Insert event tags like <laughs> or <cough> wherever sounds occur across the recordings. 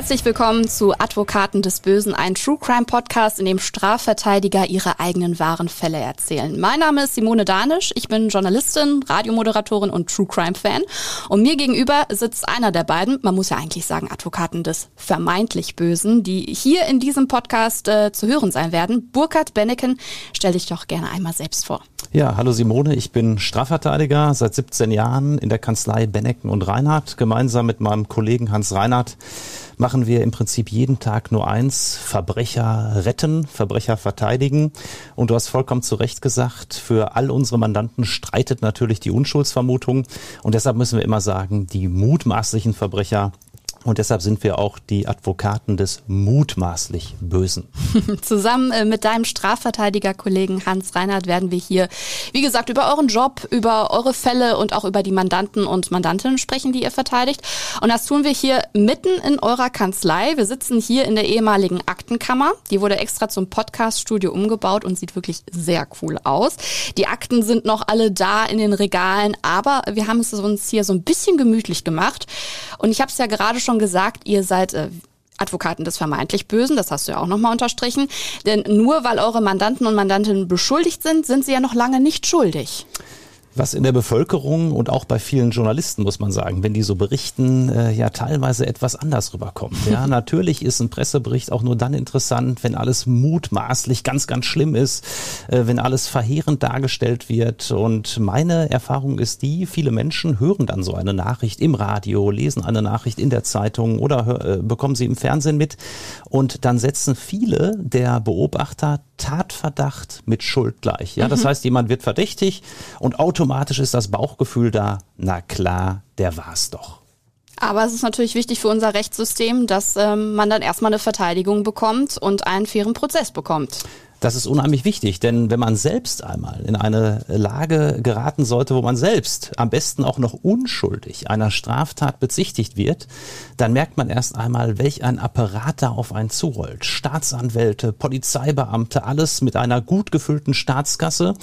Herzlich willkommen zu Advokaten des Bösen, ein True Crime Podcast, in dem Strafverteidiger ihre eigenen wahren Fälle erzählen. Mein Name ist Simone Danisch, ich bin Journalistin, Radiomoderatorin und True Crime Fan. Und mir gegenüber sitzt einer der beiden, man muss ja eigentlich sagen Advokaten des vermeintlich Bösen, die hier in diesem Podcast äh, zu hören sein werden. Burkhard Benneken, stell dich doch gerne einmal selbst vor. Ja, hallo Simone, ich bin Strafverteidiger seit 17 Jahren in der Kanzlei Bennecken und Reinhardt. Gemeinsam mit meinem Kollegen Hans Reinhardt machen wir im Prinzip jeden Tag nur eins, Verbrecher retten, Verbrecher verteidigen. Und du hast vollkommen zu Recht gesagt, für all unsere Mandanten streitet natürlich die Unschuldsvermutung. Und deshalb müssen wir immer sagen, die mutmaßlichen Verbrecher und deshalb sind wir auch die Advokaten des mutmaßlich Bösen. <laughs> Zusammen äh, mit deinem Strafverteidigerkollegen Hans Reinhardt werden wir hier, wie gesagt, über euren Job, über eure Fälle und auch über die Mandanten und Mandantinnen sprechen, die ihr verteidigt. Und das tun wir hier mitten in eurer Kanzlei. Wir sitzen hier in der ehemaligen Aktenkammer. Die wurde extra zum Podcaststudio umgebaut und sieht wirklich sehr cool aus. Die Akten sind noch alle da in den Regalen, aber wir haben es uns hier so ein bisschen gemütlich gemacht. Und ich habe es ja gerade schon gesagt, ihr seid äh, Advokaten des vermeintlich Bösen, das hast du ja auch nochmal unterstrichen. Denn nur weil eure Mandanten und Mandantinnen beschuldigt sind, sind sie ja noch lange nicht schuldig was in der Bevölkerung und auch bei vielen Journalisten, muss man sagen, wenn die so berichten, äh, ja teilweise etwas anders rüberkommt. Ja, <laughs> natürlich ist ein Pressebericht auch nur dann interessant, wenn alles mutmaßlich ganz, ganz schlimm ist, äh, wenn alles verheerend dargestellt wird. Und meine Erfahrung ist die, viele Menschen hören dann so eine Nachricht im Radio, lesen eine Nachricht in der Zeitung oder äh, bekommen sie im Fernsehen mit. Und dann setzen viele der Beobachter Tatverdacht mit Schuld gleich. Ja, das mhm. heißt, jemand wird verdächtig und automatisch ist das Bauchgefühl da, na klar, der war's doch. Aber es ist natürlich wichtig für unser Rechtssystem, dass ähm, man dann erstmal eine Verteidigung bekommt und einen fairen Prozess bekommt. Das ist unheimlich wichtig, denn wenn man selbst einmal in eine Lage geraten sollte, wo man selbst am besten auch noch unschuldig einer Straftat bezichtigt wird, dann merkt man erst einmal, welch ein Apparat da auf einen zurollt. Staatsanwälte, Polizeibeamte, alles mit einer gut gefüllten Staatskasse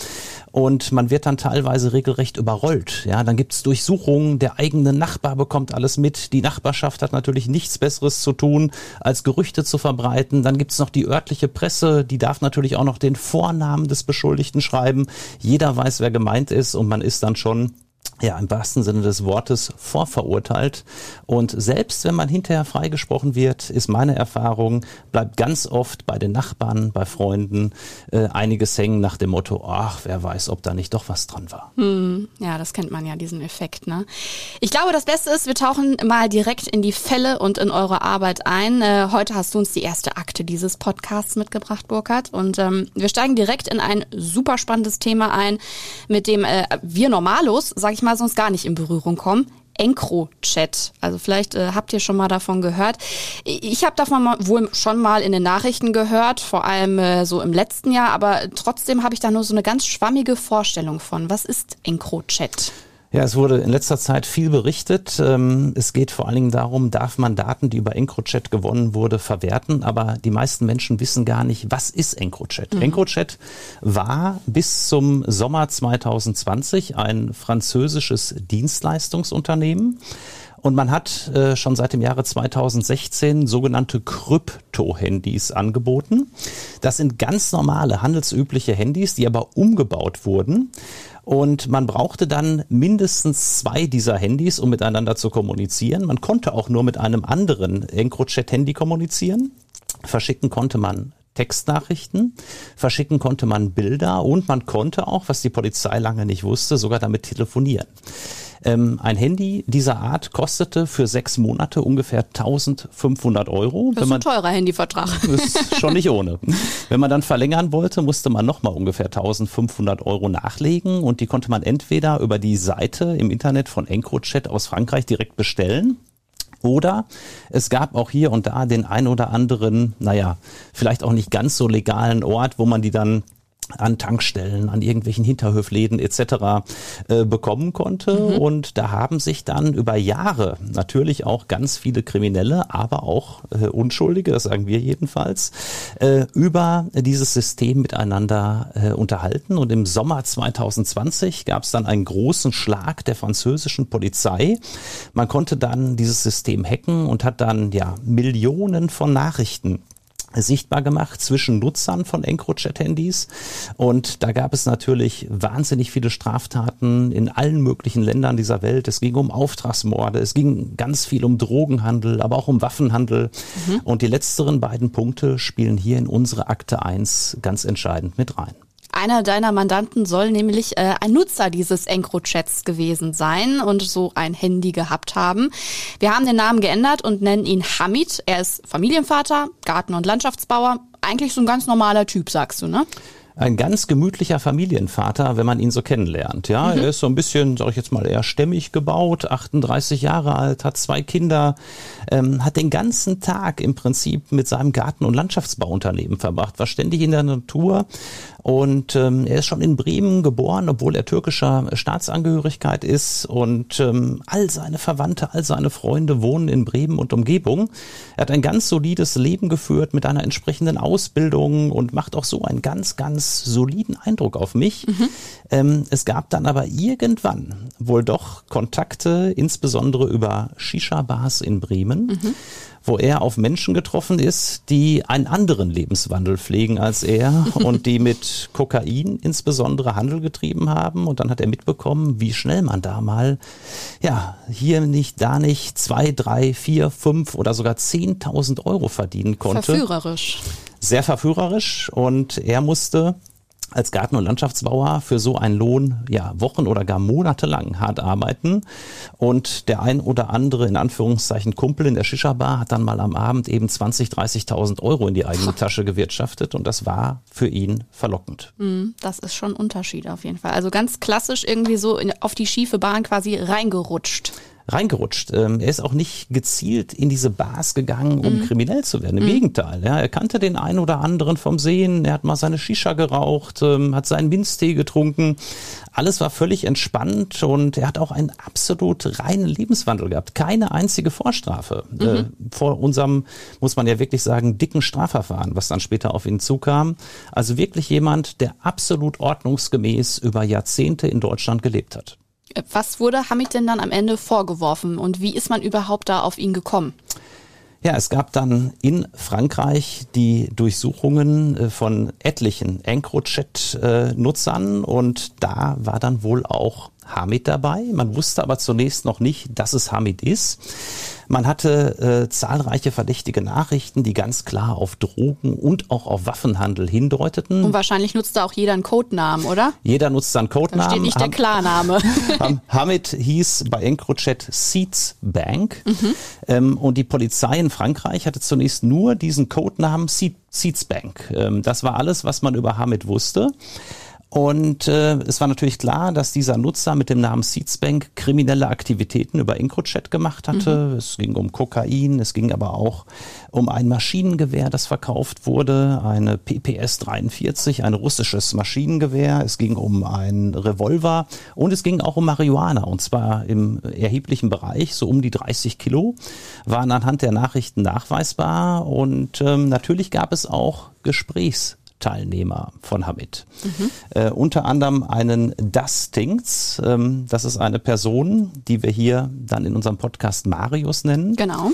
und man wird dann teilweise regelrecht überrollt. Ja, dann gibt's Durchsuchungen, der eigene Nachbar bekommt alles mit, die Nachbarschaft hat natürlich nichts Besseres zu tun, als Gerüchte zu verbreiten. Dann gibt's noch die örtliche Presse, die darf natürlich natürlich auch noch den Vornamen des Beschuldigten schreiben. Jeder weiß, wer gemeint ist und man ist dann schon ja, im wahrsten Sinne des Wortes vorverurteilt. Und selbst wenn man hinterher freigesprochen wird, ist meine Erfahrung, bleibt ganz oft bei den Nachbarn, bei Freunden äh, einiges hängen nach dem Motto, ach, wer weiß, ob da nicht doch was dran war. Hm, ja, das kennt man ja, diesen Effekt. Ne? Ich glaube, das Beste ist, wir tauchen mal direkt in die Fälle und in eure Arbeit ein. Äh, heute hast du uns die erste Akte dieses Podcasts mitgebracht, Burkhard. Und ähm, wir steigen direkt in ein super spannendes Thema ein, mit dem äh, wir normalos, sag ich mal, sonst gar nicht in Berührung kommen. EncroChat. Also vielleicht äh, habt ihr schon mal davon gehört. Ich habe davon mal, wohl schon mal in den Nachrichten gehört, vor allem äh, so im letzten Jahr, aber trotzdem habe ich da nur so eine ganz schwammige Vorstellung von. Was ist EncroChat? Ja, es wurde in letzter Zeit viel berichtet. Ähm, es geht vor allen Dingen darum, darf man Daten, die über EncroChat gewonnen wurde, verwerten. Aber die meisten Menschen wissen gar nicht, was ist EncroChat. Mhm. EncroChat war bis zum Sommer 2020 ein französisches Dienstleistungsunternehmen. Und man hat äh, schon seit dem Jahre 2016 sogenannte Krypto-Handys angeboten. Das sind ganz normale, handelsübliche Handys, die aber umgebaut wurden. Und man brauchte dann mindestens zwei dieser Handys, um miteinander zu kommunizieren. Man konnte auch nur mit einem anderen EncroChat-Handy kommunizieren. Verschicken konnte man Textnachrichten, verschicken konnte man Bilder und man konnte auch, was die Polizei lange nicht wusste, sogar damit telefonieren. Ähm, ein Handy dieser Art kostete für sechs Monate ungefähr 1500 Euro. Das ist man, ein teurer Handyvertrag. <laughs> Ist schon nicht ohne. Wenn man dann verlängern wollte, musste man nochmal ungefähr 1500 Euro nachlegen und die konnte man entweder über die Seite im Internet von EncroChat aus Frankreich direkt bestellen oder es gab auch hier und da den ein oder anderen, naja, vielleicht auch nicht ganz so legalen Ort, wo man die dann an Tankstellen, an irgendwelchen Hinterhöfläden etc. Äh, bekommen konnte. Mhm. Und da haben sich dann über Jahre natürlich auch ganz viele Kriminelle, aber auch äh, Unschuldige, das sagen wir jedenfalls, äh, über dieses System miteinander äh, unterhalten. Und im Sommer 2020 gab es dann einen großen Schlag der französischen Polizei. Man konnte dann dieses System hacken und hat dann ja Millionen von Nachrichten sichtbar gemacht zwischen Nutzern von EncroChat-Handys. Und da gab es natürlich wahnsinnig viele Straftaten in allen möglichen Ländern dieser Welt. Es ging um Auftragsmorde, es ging ganz viel um Drogenhandel, aber auch um Waffenhandel. Mhm. Und die letzteren beiden Punkte spielen hier in unsere Akte 1 ganz entscheidend mit rein. Einer deiner Mandanten soll nämlich äh, ein Nutzer dieses EncroChats gewesen sein und so ein Handy gehabt haben. Wir haben den Namen geändert und nennen ihn Hamid. Er ist Familienvater, Garten- und Landschaftsbauer. Eigentlich so ein ganz normaler Typ, sagst du, ne? ein ganz gemütlicher Familienvater, wenn man ihn so kennenlernt. Ja, mhm. er ist so ein bisschen, sag ich jetzt mal, eher stämmig gebaut, 38 Jahre alt, hat zwei Kinder, ähm, hat den ganzen Tag im Prinzip mit seinem Garten- und Landschaftsbauunternehmen verbracht, war ständig in der Natur und ähm, er ist schon in Bremen geboren, obwohl er türkischer Staatsangehörigkeit ist und ähm, all seine Verwandte, all seine Freunde wohnen in Bremen und Umgebung. Er hat ein ganz solides Leben geführt mit einer entsprechenden Ausbildung und macht auch so einen ganz, ganz soliden Eindruck auf mich. Mhm. Ähm, es gab dann aber irgendwann wohl doch Kontakte, insbesondere über Shisha-Bars in Bremen. Mhm wo er auf Menschen getroffen ist, die einen anderen Lebenswandel pflegen als er <laughs> und die mit Kokain insbesondere Handel getrieben haben. Und dann hat er mitbekommen, wie schnell man da mal, ja, hier nicht, da nicht, zwei, drei, vier, fünf oder sogar zehntausend Euro verdienen konnte. Verführerisch. Sehr verführerisch. Und er musste als Garten- und Landschaftsbauer für so einen Lohn ja Wochen oder gar monatelang hart arbeiten und der ein oder andere in Anführungszeichen Kumpel in der Shisha-Bar hat dann mal am Abend eben 20, 30.000 Euro in die eigene Tasche gewirtschaftet und das war für ihn verlockend. Mm, das ist schon ein Unterschied auf jeden Fall. Also ganz klassisch irgendwie so auf die schiefe Bahn quasi reingerutscht reingerutscht. Ähm, er ist auch nicht gezielt in diese Bars gegangen, um mhm. kriminell zu werden. Im mhm. Gegenteil. Ja, er kannte den einen oder anderen vom Sehen. Er hat mal seine Shisha geraucht, ähm, hat seinen Minztee getrunken. Alles war völlig entspannt und er hat auch einen absolut reinen Lebenswandel gehabt. Keine einzige Vorstrafe. Mhm. Äh, vor unserem, muss man ja wirklich sagen, dicken Strafverfahren, was dann später auf ihn zukam. Also wirklich jemand, der absolut ordnungsgemäß über Jahrzehnte in Deutschland gelebt hat. Was wurde Hamid denn dann am Ende vorgeworfen und wie ist man überhaupt da auf ihn gekommen? Ja, es gab dann in Frankreich die Durchsuchungen äh, von etlichen EncroChat-Nutzern und da war dann wohl auch Hamid dabei. Man wusste aber zunächst noch nicht, dass es Hamid ist. Man hatte äh, zahlreiche verdächtige Nachrichten, die ganz klar auf Drogen und auch auf Waffenhandel hindeuteten. Und wahrscheinlich nutzt da auch jeder einen Codenamen, oder? Jeder nutzt einen Codenamen. Da steht nicht der Klarname. <laughs> Hamid hieß bei EncroChat Seeds Bank. Mhm. Ähm, und die Polizei in Frankreich hatte zunächst nur diesen Codenamen Seeds Bank. Ähm, das war alles, was man über Hamid wusste. Und äh, es war natürlich klar, dass dieser Nutzer mit dem Namen Seedsbank kriminelle Aktivitäten über EncroChat gemacht hatte. Mhm. Es ging um Kokain, es ging aber auch um ein Maschinengewehr, das verkauft wurde, eine PPS 43, ein russisches Maschinengewehr. Es ging um einen Revolver und es ging auch um Marihuana und zwar im erheblichen Bereich, so um die 30 Kilo, waren anhand der Nachrichten nachweisbar und ähm, natürlich gab es auch Gesprächs Teilnehmer von Hamid. Mhm. Äh, unter anderem einen Dustings. Ähm, das ist eine Person, die wir hier dann in unserem Podcast Marius nennen. Genau.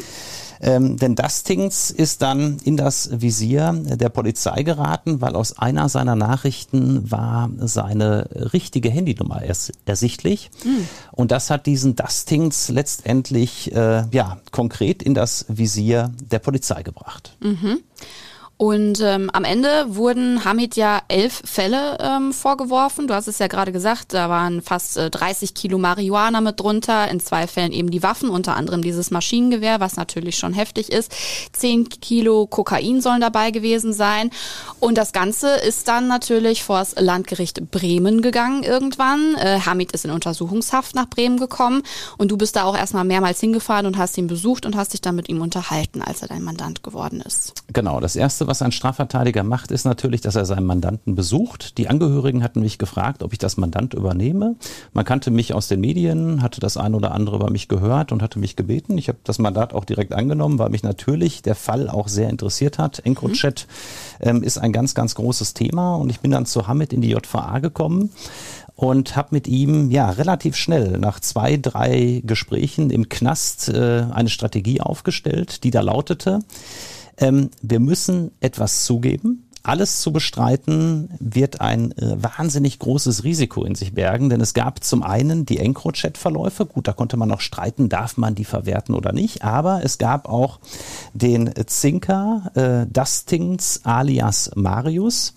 Ähm, denn Dustings ist dann in das Visier der Polizei geraten, weil aus einer seiner Nachrichten war seine richtige Handynummer ers ersichtlich. Mhm. Und das hat diesen Dustings letztendlich äh, ja, konkret in das Visier der Polizei gebracht. Mhm. Und ähm, am Ende wurden Hamid ja elf Fälle ähm, vorgeworfen. Du hast es ja gerade gesagt, da waren fast äh, 30 Kilo Marihuana mit drunter, in zwei Fällen eben die Waffen, unter anderem dieses Maschinengewehr, was natürlich schon heftig ist. Zehn Kilo Kokain sollen dabei gewesen sein. Und das Ganze ist dann natürlich vor das Landgericht Bremen gegangen irgendwann. Äh, Hamid ist in Untersuchungshaft nach Bremen gekommen und du bist da auch erstmal mehrmals hingefahren und hast ihn besucht und hast dich dann mit ihm unterhalten, als er dein Mandant geworden ist. Genau, das erste, was ein Strafverteidiger macht, ist natürlich, dass er seinen Mandanten besucht. Die Angehörigen hatten mich gefragt, ob ich das Mandant übernehme. Man kannte mich aus den Medien, hatte das ein oder andere über mich gehört und hatte mich gebeten. Ich habe das Mandat auch direkt angenommen, weil mich natürlich der Fall auch sehr interessiert hat. EncroChat mhm. ähm, ist ein ganz, ganz großes Thema und ich bin dann zu Hamid in die JVA gekommen und habe mit ihm ja relativ schnell nach zwei, drei Gesprächen im Knast äh, eine Strategie aufgestellt, die da lautete, ähm, wir müssen etwas zugeben, alles zu bestreiten wird ein äh, wahnsinnig großes Risiko in sich bergen, denn es gab zum einen die EncroChat-Verläufe. Gut, da konnte man noch streiten, darf man die verwerten oder nicht. Aber es gab auch den Zinker äh, Dustings alias Marius.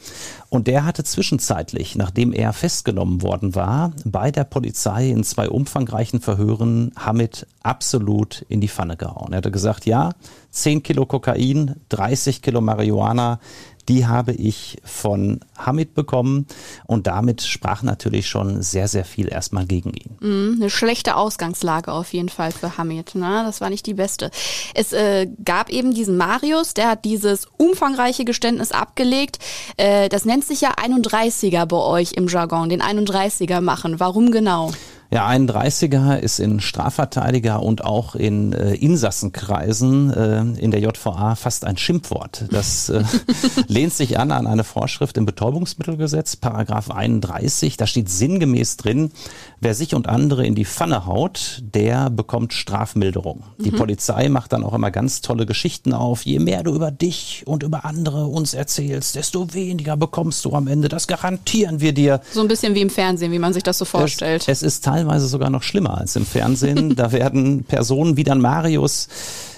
Und der hatte zwischenzeitlich, nachdem er festgenommen worden war, bei der Polizei in zwei umfangreichen Verhören Hamid absolut in die Pfanne gehauen. Er hatte gesagt, ja, 10 Kilo Kokain, 30 Kilo Marihuana, die habe ich von Hamid bekommen und damit sprach natürlich schon sehr, sehr viel erstmal gegen ihn. Mm, eine schlechte Ausgangslage auf jeden Fall für Hamid. Ne? Das war nicht die beste. Es äh, gab eben diesen Marius, der hat dieses umfangreiche Geständnis abgelegt. Äh, das nennt sich ja 31er bei euch im Jargon, den 31er machen. Warum genau? Ja, 31er ist in Strafverteidiger und auch in äh, Insassenkreisen äh, in der JVA fast ein Schimpfwort. Das äh, <laughs> lehnt sich an an eine Vorschrift im Betäubungsmittelgesetz, Paragraph 31. Da steht sinngemäß drin, wer sich und andere in die Pfanne haut, der bekommt Strafmilderung. Mhm. Die Polizei macht dann auch immer ganz tolle Geschichten auf. Je mehr du über dich und über andere uns erzählst, desto weniger bekommst du am Ende. Das garantieren wir dir. So ein bisschen wie im Fernsehen, wie man sich das so vorstellt. Es, es ist teilweise sogar noch schlimmer als im Fernsehen. da werden Personen wie dann Marius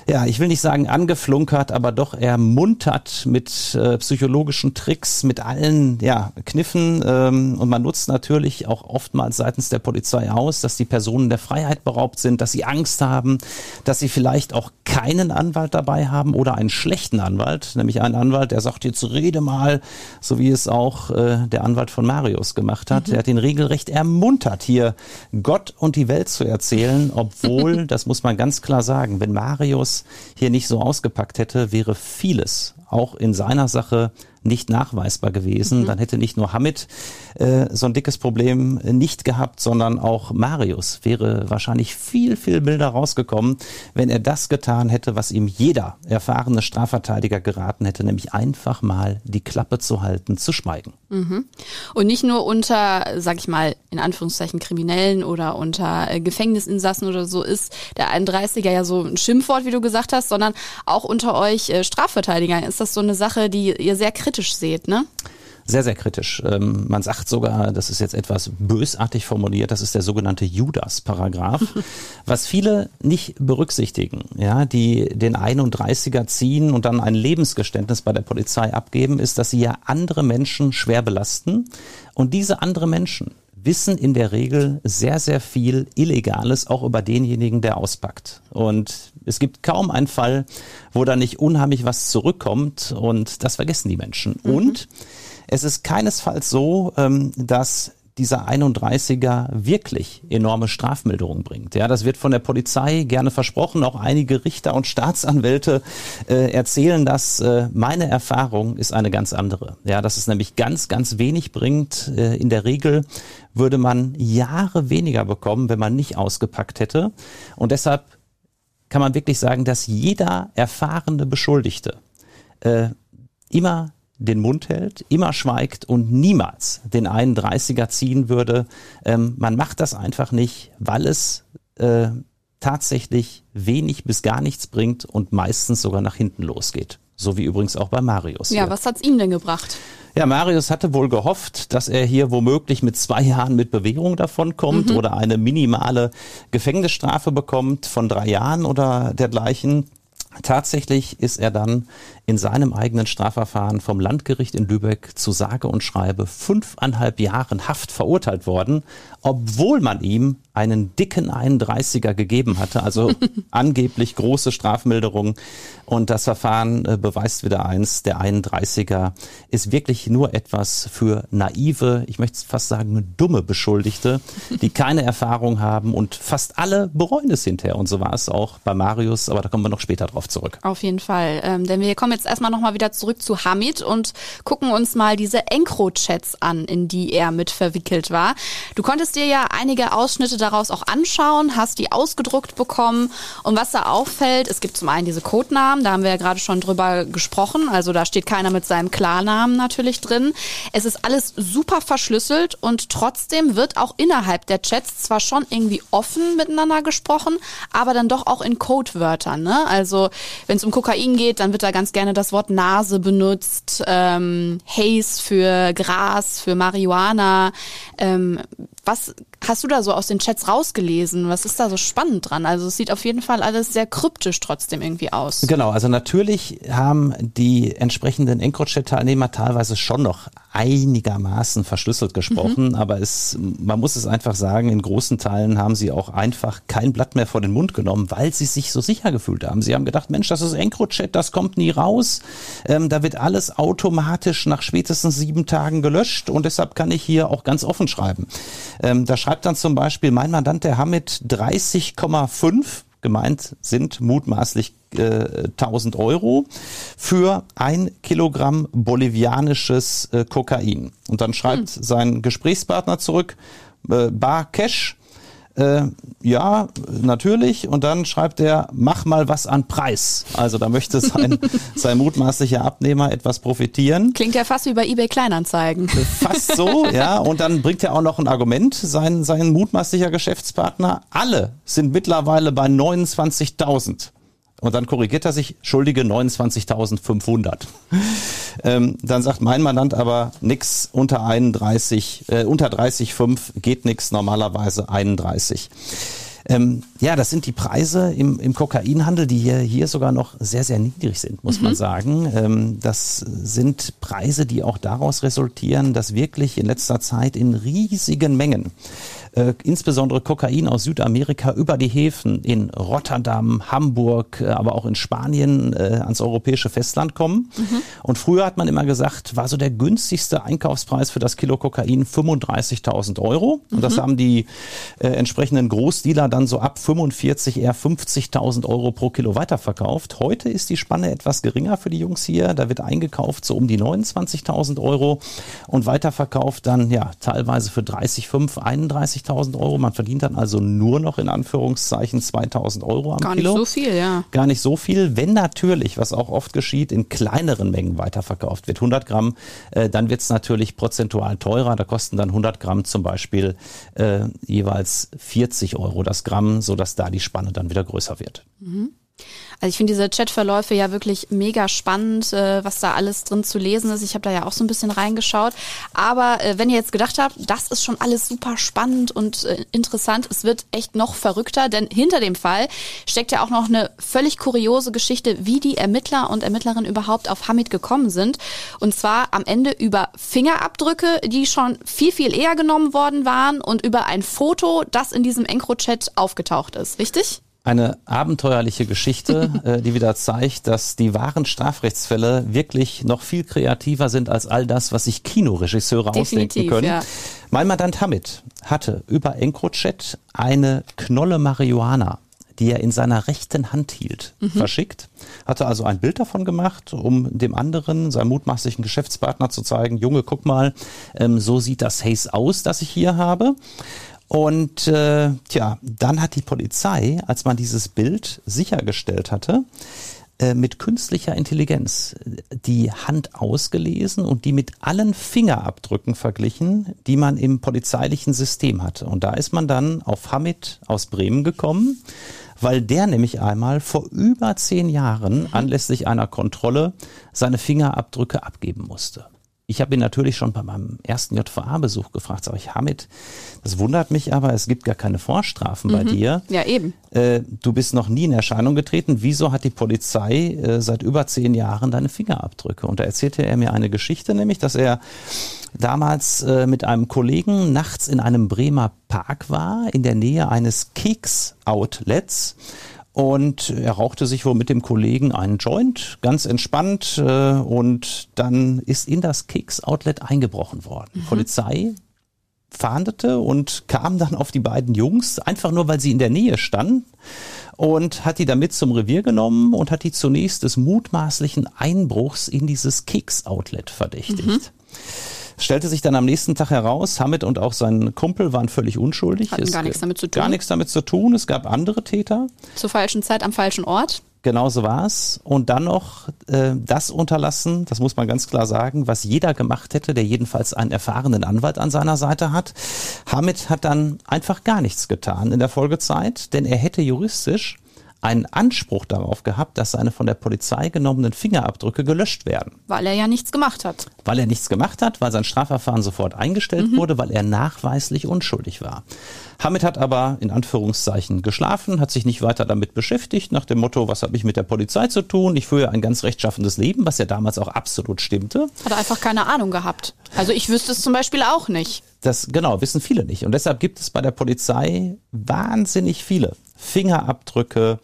ja, ich will nicht sagen angeflunkert, aber doch ermuntert mit äh, psychologischen Tricks, mit allen ja, Kniffen. Ähm, und man nutzt natürlich auch oftmals seitens der Polizei aus, dass die Personen der Freiheit beraubt sind, dass sie Angst haben, dass sie vielleicht auch keinen Anwalt dabei haben oder einen schlechten Anwalt, nämlich einen Anwalt, der sagt, jetzt rede mal, so wie es auch äh, der Anwalt von Marius gemacht hat. Mhm. Er hat ihn regelrecht ermuntert, hier Gott und die Welt zu erzählen, obwohl, <laughs> das muss man ganz klar sagen, wenn Marius hier nicht so ausgepackt hätte, wäre vieles auch in seiner Sache nicht nachweisbar gewesen. Mhm. Dann hätte nicht nur Hamid äh, so ein dickes Problem nicht gehabt, sondern auch Marius wäre wahrscheinlich viel, viel milder rausgekommen, wenn er das getan hätte, was ihm jeder erfahrene Strafverteidiger geraten hätte, nämlich einfach mal die Klappe zu halten, zu schweigen. Mhm. Und nicht nur unter, sag ich mal, in Anführungszeichen Kriminellen oder unter äh, Gefängnisinsassen oder so ist der 31er ja so ein Schimpfwort, wie du gesagt hast, sondern auch unter euch äh, Strafverteidigern ist das so eine Sache, die ihr sehr kritisch seht, ne? Sehr, sehr kritisch. Ähm, man sagt sogar, das ist jetzt etwas bösartig formuliert, das ist der sogenannte Judas-Paragraph, <laughs> was viele nicht berücksichtigen, ja, die den 31er ziehen und dann ein Lebensgeständnis bei der Polizei abgeben, ist, dass sie ja andere Menschen schwer belasten und diese andere Menschen wissen in der Regel sehr, sehr viel Illegales auch über denjenigen, der auspackt. Und es gibt kaum einen Fall, wo da nicht unheimlich was zurückkommt und das vergessen die Menschen. Mhm. Und es ist keinesfalls so, ähm, dass dieser 31er wirklich enorme Strafmilderung bringt. Ja, das wird von der Polizei gerne versprochen. Auch einige Richter und Staatsanwälte äh, erzählen das. Äh, meine Erfahrung ist eine ganz andere. Ja, dass es nämlich ganz, ganz wenig bringt. Äh, in der Regel würde man Jahre weniger bekommen, wenn man nicht ausgepackt hätte. Und deshalb kann man wirklich sagen, dass jeder erfahrene Beschuldigte äh, immer den Mund hält, immer schweigt und niemals den 31er ziehen würde. Ähm, man macht das einfach nicht, weil es äh, tatsächlich wenig bis gar nichts bringt und meistens sogar nach hinten losgeht. So wie übrigens auch bei Marius. Ja, hier. was hat's ihm denn gebracht? Ja, Marius hatte wohl gehofft, dass er hier womöglich mit zwei Jahren mit Bewährung davonkommt mhm. oder eine minimale Gefängnisstrafe bekommt von drei Jahren oder dergleichen. Tatsächlich ist er dann in seinem eigenen Strafverfahren vom Landgericht in Lübeck zu sage und schreibe fünfeinhalb Jahren Haft verurteilt worden, obwohl man ihm einen dicken 31er gegeben hatte, also <laughs> angeblich große Strafmilderung. Und das Verfahren äh, beweist wieder eins, der 31er ist wirklich nur etwas für naive, ich möchte fast sagen dumme Beschuldigte, die keine Erfahrung haben und fast alle bereuen es hinterher. Und so war es auch bei Marius, aber da kommen wir noch später drauf zurück. Auf jeden Fall, ähm, denn wir kommen jetzt erstmal nochmal wieder zurück zu Hamid und gucken uns mal diese Encro-Chats an, in die er mit verwickelt war. Du konntest dir ja einige Ausschnitte daraus auch anschauen, hast die ausgedruckt bekommen und was da auffällt, es gibt zum einen diese Codenamen, da haben wir ja gerade schon drüber gesprochen, also da steht keiner mit seinem Klarnamen natürlich drin. Es ist alles super verschlüsselt und trotzdem wird auch innerhalb der Chats zwar schon irgendwie offen miteinander gesprochen, aber dann doch auch in Codewörtern. Ne? Also wenn es um Kokain geht, dann wird da ganz gerne das Wort Nase benutzt, ähm, Haze für Gras, für Marihuana. Ähm, was hast du da so aus den Chats rausgelesen? Was ist da so spannend dran? Also es sieht auf jeden Fall alles sehr kryptisch trotzdem irgendwie aus. Genau, also natürlich haben die entsprechenden EncroChat-Teilnehmer teilweise schon noch einigermaßen verschlüsselt gesprochen, mhm. aber es, man muss es einfach sagen, in großen Teilen haben sie auch einfach kein Blatt mehr vor den Mund genommen, weil sie sich so sicher gefühlt haben. Sie haben gedacht, Mensch, das ist EncroChat, das kommt nie raus. Ähm, da wird alles automatisch nach spätestens sieben Tagen gelöscht und deshalb kann ich hier auch ganz offen schreiben. Ähm, da schreibt dann zum Beispiel mein Mandant, der Hamid 30,5 gemeint sind mutmaßlich äh, 1000 Euro für ein Kilogramm bolivianisches äh, Kokain. Und dann schreibt hm. sein Gesprächspartner zurück, äh, Bar Cash äh, ja, natürlich. Und dann schreibt er, mach mal was an Preis. Also da möchte sein, <laughs> sein mutmaßlicher Abnehmer etwas profitieren. Klingt ja fast wie bei eBay Kleinanzeigen. Fast so, ja. <laughs> Und dann bringt er auch noch ein Argument, sein, sein mutmaßlicher Geschäftspartner. Alle sind mittlerweile bei 29.000. Und dann korrigiert er sich, schuldige 29.500. ähm, dann sagt mein Mandant aber nix unter 31, äh, unter 30,5 geht nix, normalerweise 31. Ähm, ja, das sind die Preise im, im Kokainhandel, die hier, hier sogar noch sehr, sehr niedrig sind, muss mhm. man sagen. Ähm, das sind Preise, die auch daraus resultieren, dass wirklich in letzter Zeit in riesigen Mengen äh, insbesondere Kokain aus Südamerika über die Häfen in Rotterdam, Hamburg, äh, aber auch in Spanien äh, ans europäische Festland kommen. Mhm. Und früher hat man immer gesagt, war so der günstigste Einkaufspreis für das Kilo Kokain 35.000 Euro. Und mhm. das haben die äh, entsprechenden Großdealer dann so ab 45, eher 50.000 Euro pro Kilo weiterverkauft. Heute ist die Spanne etwas geringer für die Jungs hier. Da wird eingekauft so um die 29.000 Euro und weiterverkauft dann ja teilweise für 30, 5, 31 20.000 Euro. Man verdient dann also nur noch in Anführungszeichen 2.000 Euro am Gar Kilo. Gar nicht so viel, ja. Gar nicht so viel. Wenn natürlich, was auch oft geschieht, in kleineren Mengen weiterverkauft wird, 100 Gramm, äh, dann wird es natürlich prozentual teurer. Da kosten dann 100 Gramm zum Beispiel äh, jeweils 40 Euro das Gramm, sodass da die Spanne dann wieder größer wird. Mhm. Also ich finde diese Chatverläufe ja wirklich mega spannend, äh, was da alles drin zu lesen ist. Ich habe da ja auch so ein bisschen reingeschaut. Aber äh, wenn ihr jetzt gedacht habt, das ist schon alles super spannend und äh, interessant, es wird echt noch verrückter, denn hinter dem Fall steckt ja auch noch eine völlig kuriose Geschichte, wie die Ermittler und Ermittlerinnen überhaupt auf Hamid gekommen sind. Und zwar am Ende über Fingerabdrücke, die schon viel, viel eher genommen worden waren und über ein Foto, das in diesem Encrochat aufgetaucht ist. Richtig? Eine abenteuerliche Geschichte, <laughs> äh, die wieder zeigt, dass die wahren Strafrechtsfälle wirklich noch viel kreativer sind als all das, was sich Kinoregisseure Definitiv, ausdenken können. Ja. Mein Mandant Hamid hatte über EncroChat eine Knolle Marihuana die er in seiner rechten Hand hielt, mhm. verschickt. Hatte also ein Bild davon gemacht, um dem anderen, seinem mutmaßlichen Geschäftspartner zu zeigen, Junge, guck mal, ähm, so sieht das Haze aus, das ich hier habe. Und äh, tja, dann hat die Polizei, als man dieses Bild sichergestellt hatte, äh, mit künstlicher Intelligenz die Hand ausgelesen und die mit allen Fingerabdrücken verglichen, die man im polizeilichen System hatte. Und da ist man dann auf Hamid aus Bremen gekommen, weil der nämlich einmal vor über zehn Jahren anlässlich einer Kontrolle seine Fingerabdrücke abgeben musste. Ich habe ihn natürlich schon bei meinem ersten JVA-Besuch gefragt, sag ich, Hamid, das wundert mich aber, es gibt gar keine Vorstrafen mhm. bei dir. Ja, eben. Äh, du bist noch nie in Erscheinung getreten. Wieso hat die Polizei äh, seit über zehn Jahren deine Fingerabdrücke? Und da erzählte er mir eine Geschichte, nämlich, dass er damals äh, mit einem Kollegen nachts in einem Bremer Park war, in der Nähe eines Keks-Outlets und er rauchte sich wohl mit dem Kollegen einen Joint, ganz entspannt. Äh, und dann ist in das Keks-Outlet eingebrochen worden. Mhm. Polizei fahndete und kam dann auf die beiden Jungs, einfach nur weil sie in der Nähe standen und hat die damit zum Revier genommen und hat die zunächst des mutmaßlichen Einbruchs in dieses Keks-Outlet verdächtigt. Mhm. Stellte sich dann am nächsten Tag heraus, Hamid und auch sein Kumpel waren völlig unschuldig. Hatten es gar nichts damit zu tun. Gar nichts damit zu tun. Es gab andere Täter. Zur falschen Zeit am falschen Ort. Genauso war es. Und dann noch äh, das unterlassen, das muss man ganz klar sagen, was jeder gemacht hätte, der jedenfalls einen erfahrenen Anwalt an seiner Seite hat. Hamid hat dann einfach gar nichts getan in der Folgezeit, denn er hätte juristisch einen Anspruch darauf gehabt, dass seine von der Polizei genommenen Fingerabdrücke gelöscht werden. Weil er ja nichts gemacht hat. Weil er nichts gemacht hat, weil sein Strafverfahren sofort eingestellt mhm. wurde, weil er nachweislich unschuldig war. Hamid hat aber in Anführungszeichen geschlafen, hat sich nicht weiter damit beschäftigt, nach dem Motto, was habe ich mit der Polizei zu tun? Ich führe ein ganz rechtschaffendes Leben, was ja damals auch absolut stimmte. Hat er einfach keine Ahnung gehabt. Also ich wüsste es zum Beispiel auch nicht. Das genau wissen viele nicht. Und deshalb gibt es bei der Polizei wahnsinnig viele Fingerabdrücke,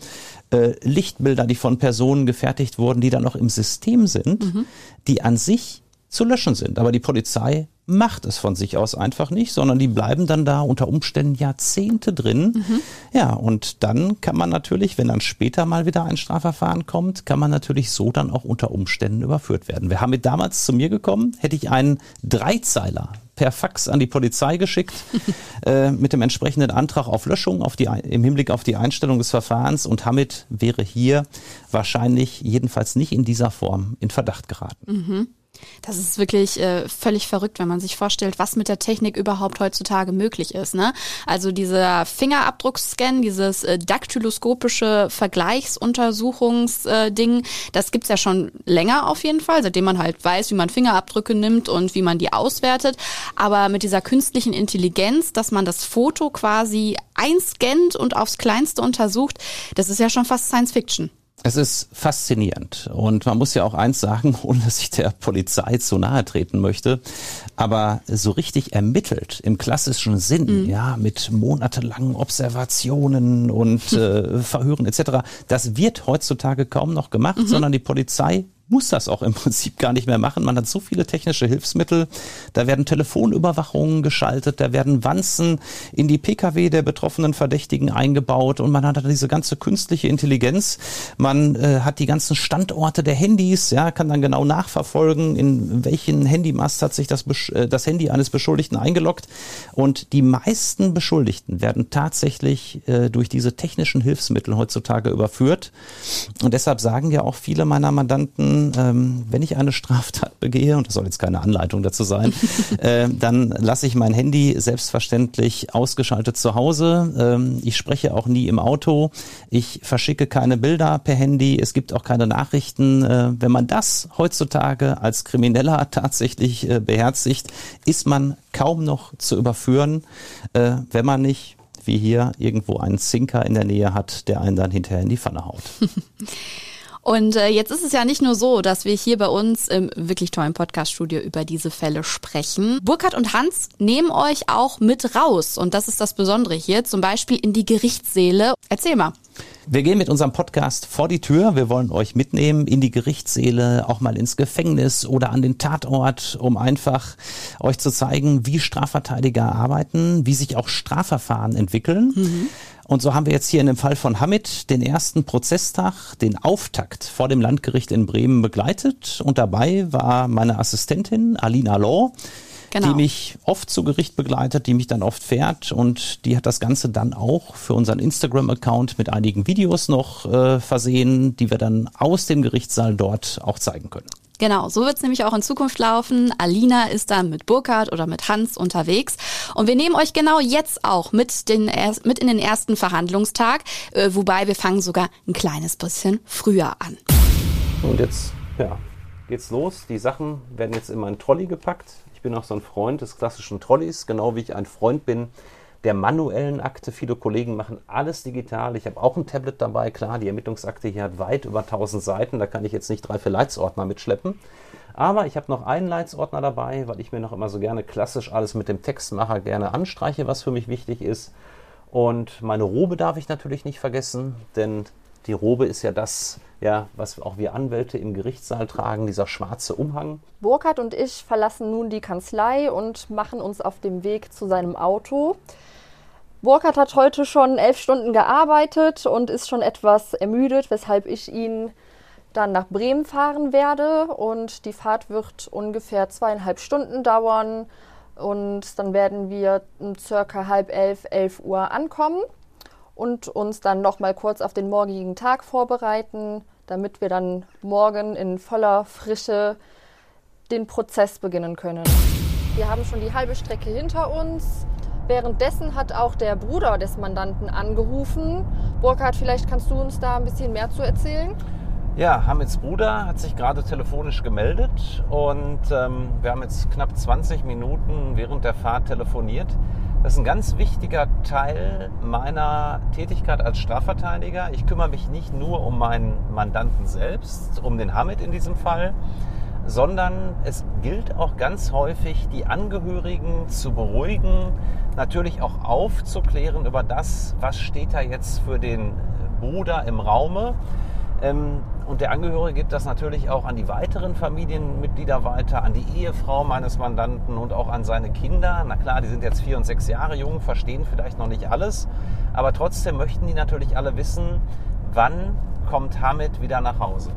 äh, Lichtbilder, die von Personen gefertigt wurden, die dann noch im System sind, mhm. die an sich zu löschen sind. Aber die Polizei macht es von sich aus einfach nicht, sondern die bleiben dann da unter Umständen Jahrzehnte drin. Mhm. Ja, und dann kann man natürlich, wenn dann später mal wieder ein Strafverfahren kommt, kann man natürlich so dann auch unter Umständen überführt werden. Wir haben mit damals zu mir gekommen, hätte ich einen Dreizeiler per Fax an die Polizei geschickt <laughs> äh, mit dem entsprechenden Antrag auf Löschung auf die, im Hinblick auf die Einstellung des Verfahrens und Hamid wäre hier wahrscheinlich jedenfalls nicht in dieser Form in Verdacht geraten. Mhm. Das ist wirklich äh, völlig verrückt, wenn man sich vorstellt, was mit der Technik überhaupt heutzutage möglich ist. Ne? Also dieser Fingerabdruckscan, dieses äh, daktyloskopische Vergleichsuntersuchungsding, äh, das gibt's ja schon länger auf jeden Fall, seitdem man halt weiß, wie man Fingerabdrücke nimmt und wie man die auswertet. Aber mit dieser künstlichen Intelligenz, dass man das Foto quasi einscannt und aufs Kleinste untersucht, das ist ja schon fast Science Fiction. Es ist faszinierend und man muss ja auch eins sagen, <laughs> ohne dass ich der Polizei zu nahe treten möchte, aber so richtig ermittelt im klassischen Sinn, mhm. ja, mit monatelangen Observationen und <laughs> äh, Verhören etc., das wird heutzutage kaum noch gemacht, mhm. sondern die Polizei muss das auch im <laughs> Prinzip gar nicht mehr machen. Man hat so viele technische Hilfsmittel. Da werden Telefonüberwachungen geschaltet, da werden Wanzen in die Pkw der betroffenen Verdächtigen eingebaut und man hat diese ganze künstliche Intelligenz. Man äh, hat die ganzen Standorte der Handys, ja, kann dann genau nachverfolgen, in welchen Handymast hat sich das, äh, das Handy eines Beschuldigten eingeloggt. Und die meisten Beschuldigten werden tatsächlich äh, durch diese technischen Hilfsmittel heutzutage überführt. Und deshalb sagen ja auch viele meiner Mandanten, ähm, wenn ich eine Straftat begehe, und das soll jetzt keine Anleitung dazu sein, <laughs> äh, dann lasse ich mein Handy selbstverständlich ausgeschaltet zu Hause. Ähm, ich spreche auch nie im Auto. Ich verschicke keine Bilder per Handy. Es gibt auch keine Nachrichten. Äh, wenn man das heutzutage als Krimineller <laughs> tatsächlich äh, beherzigt, ist man kaum noch zu überführen, äh, wenn man nicht wie hier irgendwo einen Zinker in der Nähe hat, der einen dann hinterher in die Pfanne haut. <laughs> Und äh, jetzt ist es ja nicht nur so, dass wir hier bei uns im wirklich tollen Podcast-Studio über diese Fälle sprechen. Burkhard und Hans nehmen euch auch mit raus. Und das ist das Besondere hier, zum Beispiel in die Gerichtssäle. Erzähl mal. Wir gehen mit unserem Podcast vor die Tür. Wir wollen euch mitnehmen in die Gerichtssäle, auch mal ins Gefängnis oder an den Tatort, um einfach euch zu zeigen, wie Strafverteidiger arbeiten, wie sich auch Strafverfahren entwickeln. Mhm. Und so haben wir jetzt hier in dem Fall von Hamid den ersten Prozesstag, den Auftakt vor dem Landgericht in Bremen begleitet. Und dabei war meine Assistentin Alina Law, genau. die mich oft zu Gericht begleitet, die mich dann oft fährt und die hat das Ganze dann auch für unseren Instagram-Account mit einigen Videos noch äh, versehen, die wir dann aus dem Gerichtssaal dort auch zeigen können. Genau, so wird es nämlich auch in Zukunft laufen. Alina ist dann mit Burkhard oder mit Hans unterwegs. Und wir nehmen euch genau jetzt auch mit, den, mit in den ersten Verhandlungstag, äh, wobei wir fangen sogar ein kleines bisschen früher an. Und jetzt, ja, geht's los. Die Sachen werden jetzt in meinen Trolley gepackt. Ich bin auch so ein Freund des klassischen Trolleys, genau wie ich ein Freund bin der manuellen Akte. Viele Kollegen machen alles digital. Ich habe auch ein Tablet dabei. Klar, die Ermittlungsakte hier hat weit über 1000 Seiten. Da kann ich jetzt nicht drei, vier Leitsordner mitschleppen. Aber ich habe noch einen Leitsordner dabei, weil ich mir noch immer so gerne klassisch alles mit dem Textmacher gerne anstreiche, was für mich wichtig ist. Und meine Robe darf ich natürlich nicht vergessen, denn Die Robe ist ja das, ja, was auch wir Anwälte im Gerichtssaal tragen, dieser schwarze Umhang. Burkhard und ich verlassen nun die Kanzlei und machen uns auf dem Weg zu seinem Auto. Burkhard hat heute schon elf Stunden gearbeitet und ist schon etwas ermüdet, weshalb ich ihn dann nach Bremen fahren werde. Und die Fahrt wird ungefähr zweieinhalb Stunden dauern. Und dann werden wir um circa halb elf, elf Uhr ankommen und uns dann noch mal kurz auf den morgigen Tag vorbereiten, damit wir dann morgen in voller Frische den Prozess beginnen können. Wir haben schon die halbe Strecke hinter uns. Währenddessen hat auch der Bruder des Mandanten angerufen. Burkhard, vielleicht kannst du uns da ein bisschen mehr zu erzählen? Ja, Hamids Bruder hat sich gerade telefonisch gemeldet und ähm, wir haben jetzt knapp 20 Minuten während der Fahrt telefoniert. Das ist ein ganz wichtiger Teil meiner Tätigkeit als Strafverteidiger. Ich kümmere mich nicht nur um meinen Mandanten selbst, um den Hamid in diesem Fall, sondern es gilt auch ganz häufig, die Angehörigen zu beruhigen, natürlich auch aufzuklären über das, was steht da jetzt für den Bruder im Raume. Ähm, und der Angehörige gibt das natürlich auch an die weiteren Familienmitglieder weiter, an die Ehefrau meines Mandanten und auch an seine Kinder. Na klar, die sind jetzt vier und sechs Jahre jung, verstehen vielleicht noch nicht alles, aber trotzdem möchten die natürlich alle wissen, wann kommt Hamid wieder nach Hause.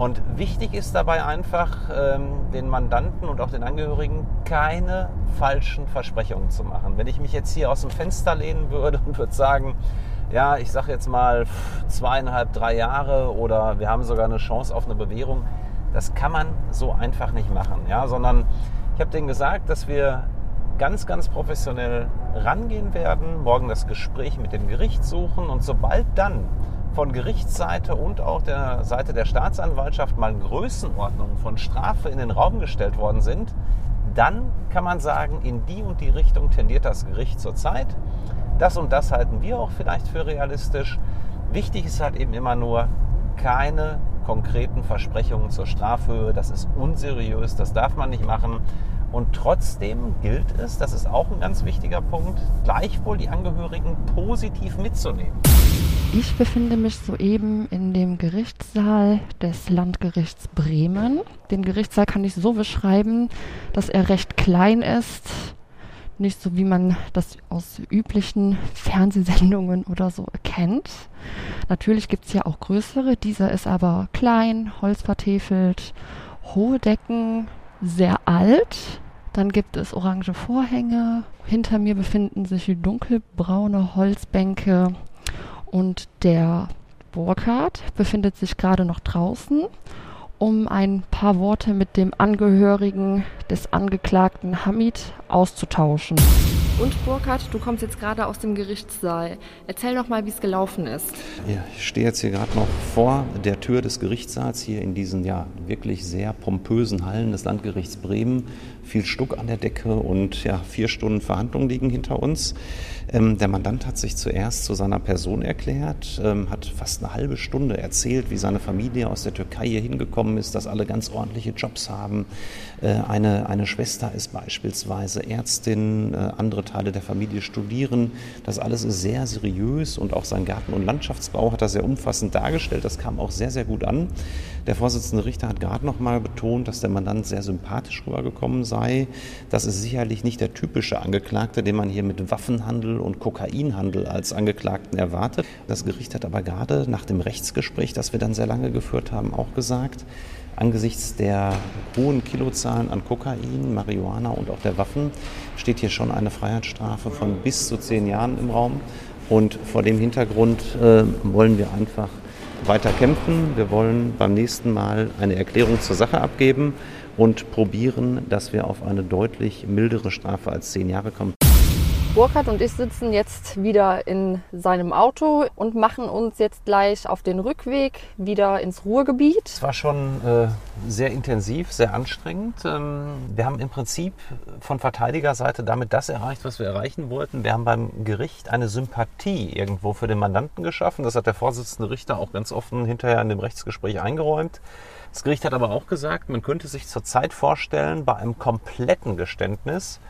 Und wichtig ist dabei einfach, ähm, den Mandanten und auch den Angehörigen keine falschen Versprechungen zu machen. Wenn ich mich jetzt hier aus dem Fenster lehnen würde <laughs> und würde sagen, ja, ich sage jetzt mal zweieinhalb, drei Jahre oder wir haben sogar eine Chance auf eine Bewährung, das kann man so einfach nicht machen. Ja, sondern ich habe denen gesagt, dass wir ganz, ganz professionell rangehen werden, morgen das Gespräch mit dem Gericht suchen und sobald dann von Gerichtsseite und auch der Seite der Staatsanwaltschaft mal Größenordnungen von Strafe in den Raum gestellt worden sind, dann kann man sagen, in die und die Richtung tendiert das Gericht zurzeit. Das und das halten wir auch vielleicht für realistisch. Wichtig ist halt eben immer nur keine konkreten Versprechungen zur Strafhöhe. Das ist unseriös, das darf man nicht machen. Und trotzdem gilt es, das ist auch ein ganz wichtiger Punkt, gleichwohl die Angehörigen positiv mitzunehmen. Ich befinde mich soeben in dem Gerichtssaal des Landgerichts Bremen. Den Gerichtssaal kann ich so beschreiben, dass er recht klein ist. Nicht so wie man das aus üblichen Fernsehsendungen oder so kennt. Natürlich gibt es ja auch größere. Dieser ist aber klein, holzvertäfelt, hohe Decken, sehr alt. Dann gibt es orange Vorhänge. Hinter mir befinden sich dunkelbraune Holzbänke und der Burkhardt befindet sich gerade noch draußen, um ein paar Worte mit dem Angehörigen des Angeklagten Hamid auszutauschen. Und Burkhard, du kommst jetzt gerade aus dem Gerichtssaal. Erzähl doch mal, wie es gelaufen ist. Ja, ich stehe jetzt hier gerade noch vor der Tür des Gerichtssaals hier in diesen ja wirklich sehr pompösen Hallen des Landgerichts Bremen. Viel Stuck an der Decke und ja, vier Stunden Verhandlungen liegen hinter uns. Ähm, der Mandant hat sich zuerst zu seiner Person erklärt, ähm, hat fast eine halbe Stunde erzählt, wie seine Familie aus der Türkei hier hingekommen ist, dass alle ganz ordentliche Jobs haben. Äh, eine, eine Schwester ist beispielsweise Ärztin, äh, andere Teile der Familie studieren. Das alles ist sehr seriös und auch sein Garten- und Landschaftsbau hat er sehr umfassend dargestellt. Das kam auch sehr, sehr gut an. Der Vorsitzende Richter hat gerade noch mal betont, dass der Mandant sehr sympathisch rübergekommen sei. Das ist sicherlich nicht der typische Angeklagte, den man hier mit Waffenhandel und Kokainhandel als Angeklagten erwartet. Das Gericht hat aber gerade nach dem Rechtsgespräch, das wir dann sehr lange geführt haben, auch gesagt, angesichts der hohen Kilozahlen an Kokain, Marihuana und auch der Waffen steht hier schon eine Freiheitsstrafe von bis zu zehn Jahren im Raum. Und vor dem Hintergrund äh, wollen wir einfach weiter kämpfen. Wir wollen beim nächsten Mal eine Erklärung zur Sache abgeben und probieren, dass wir auf eine deutlich mildere Strafe als zehn Jahre kommen. Burkhard und ich sitzen jetzt wieder in seinem Auto und machen uns jetzt gleich auf den Rückweg wieder ins Ruhrgebiet. Es war schon äh, sehr intensiv, sehr anstrengend. Ähm, wir haben im Prinzip von Verteidigerseite damit das erreicht, was wir erreichen wollten. Wir haben beim Gericht eine Sympathie irgendwo für den Mandanten geschaffen. Das hat der Vorsitzende Richter auch ganz offen hinterher in dem Rechtsgespräch eingeräumt. Das Gericht hat aber auch gesagt, man könnte sich zurzeit vorstellen, bei einem kompletten Geständnis,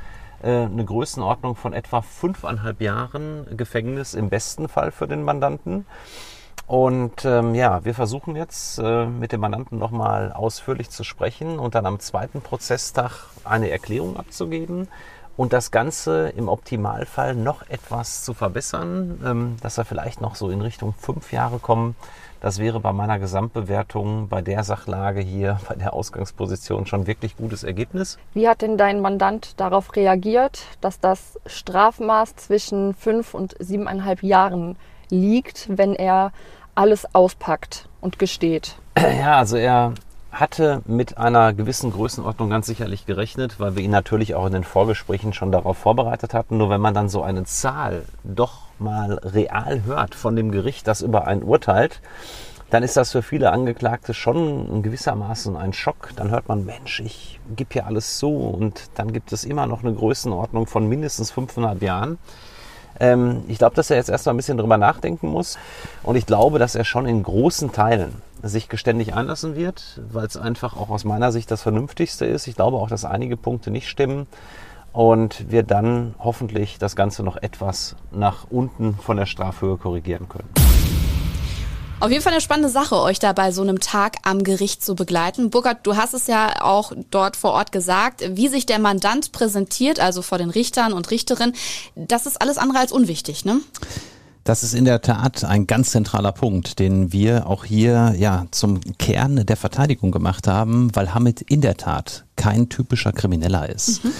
äh, eine Größenordnung von etwa fünfeinhalb Jahren Gefängnis im besten Fall für den Mandanten. Und ähm, ja, wir versuchen jetzt äh, mit dem Mandanten nochmal ausführlich zu sprechen und dann am zweiten Prozesstag eine Erklärung abzugeben und das Ganze im Optimalfall noch etwas zu verbessern, ähm, dass wir vielleicht noch so in Richtung fünf Jahre kommen. Das wäre bei meiner Gesamtbewertung, bei der Sachlage hier, <laughs> bei der Ausgangsposition schon wirklich gutes Ergebnis. Wie hat denn dein Mandant darauf reagiert, dass das Strafmaß zwischen fünf und siebeneinhalb Jahren liegt, wenn er alles auspackt und gesteht. <clears throat> Ja, also er hatte mit einer gewissen Größenordnung ganz sicherlich gerechnet, weil wir ihn natürlich auch in den Vorgesprächen schon darauf vorbereitet hatten. Nur wenn man dann so eine Zahl doch mal real hört von dem Gericht, das über einen urteilt, dann ist das für viele Angeklagte schon gewissermaßen ein Schock. Dann hört man, Mensch, ich gebe hier alles zu und dann gibt es immer noch eine Größenordnung von mindestens 500 Jahren. Ähm, ich glaube, dass er jetzt erstmal ein bisschen drüber nachdenken muss. Und ich glaube, dass er schon in großen Teilen sich geständig einlassen wird, weil es einfach auch aus meiner Sicht das Vernünftigste ist. Ich glaube auch, dass einige Punkte nicht stimmen und wir dann hoffentlich das Ganze noch etwas nach unten von der Strafhöhe korrigieren können. Auf jeden Fall eine spannende Sache, euch da bei so einem Tag am Gericht zu begleiten. Burkhard, du hast es ja auch dort vor Ort gesagt, wie sich der Mandant präsentiert, also vor den Richtern und Richterinnen, das ist alles andere als unwichtig, ne? Das ist in der Tat ein ganz zentraler Punkt, den wir auch hier ja zum Kern der Verteidigung gemacht haben, weil Hamid in der Tat kein typischer Krimineller ist. Mhm.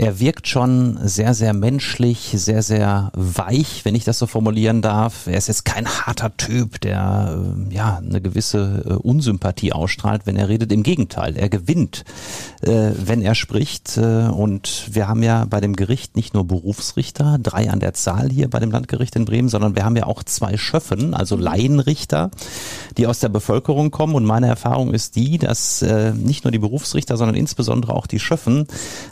Er wirkt schon sehr, sehr menschlich, sehr, sehr weich, wenn ich das so formulieren darf. Er ist jetzt kein harter Typ, der äh, ja eine gewisse äh, Unsympathie ausstrahlt, wenn er redet. Im Gegenteil, er gewinnt, äh, wenn er spricht. Und wir haben ja bei dem Gericht nicht nur Berufsrichter, drei an der Zahl hier bei dem Landgericht in Bremen, sondern wir haben ja auch zwei Schöffen, also mhm. Laienrichter, die aus der Bevölkerung kommen. Und meine Erfahrung ist die, dass äh, nicht nur die Berufsrichter, sondern insbesondere auch die Schöffen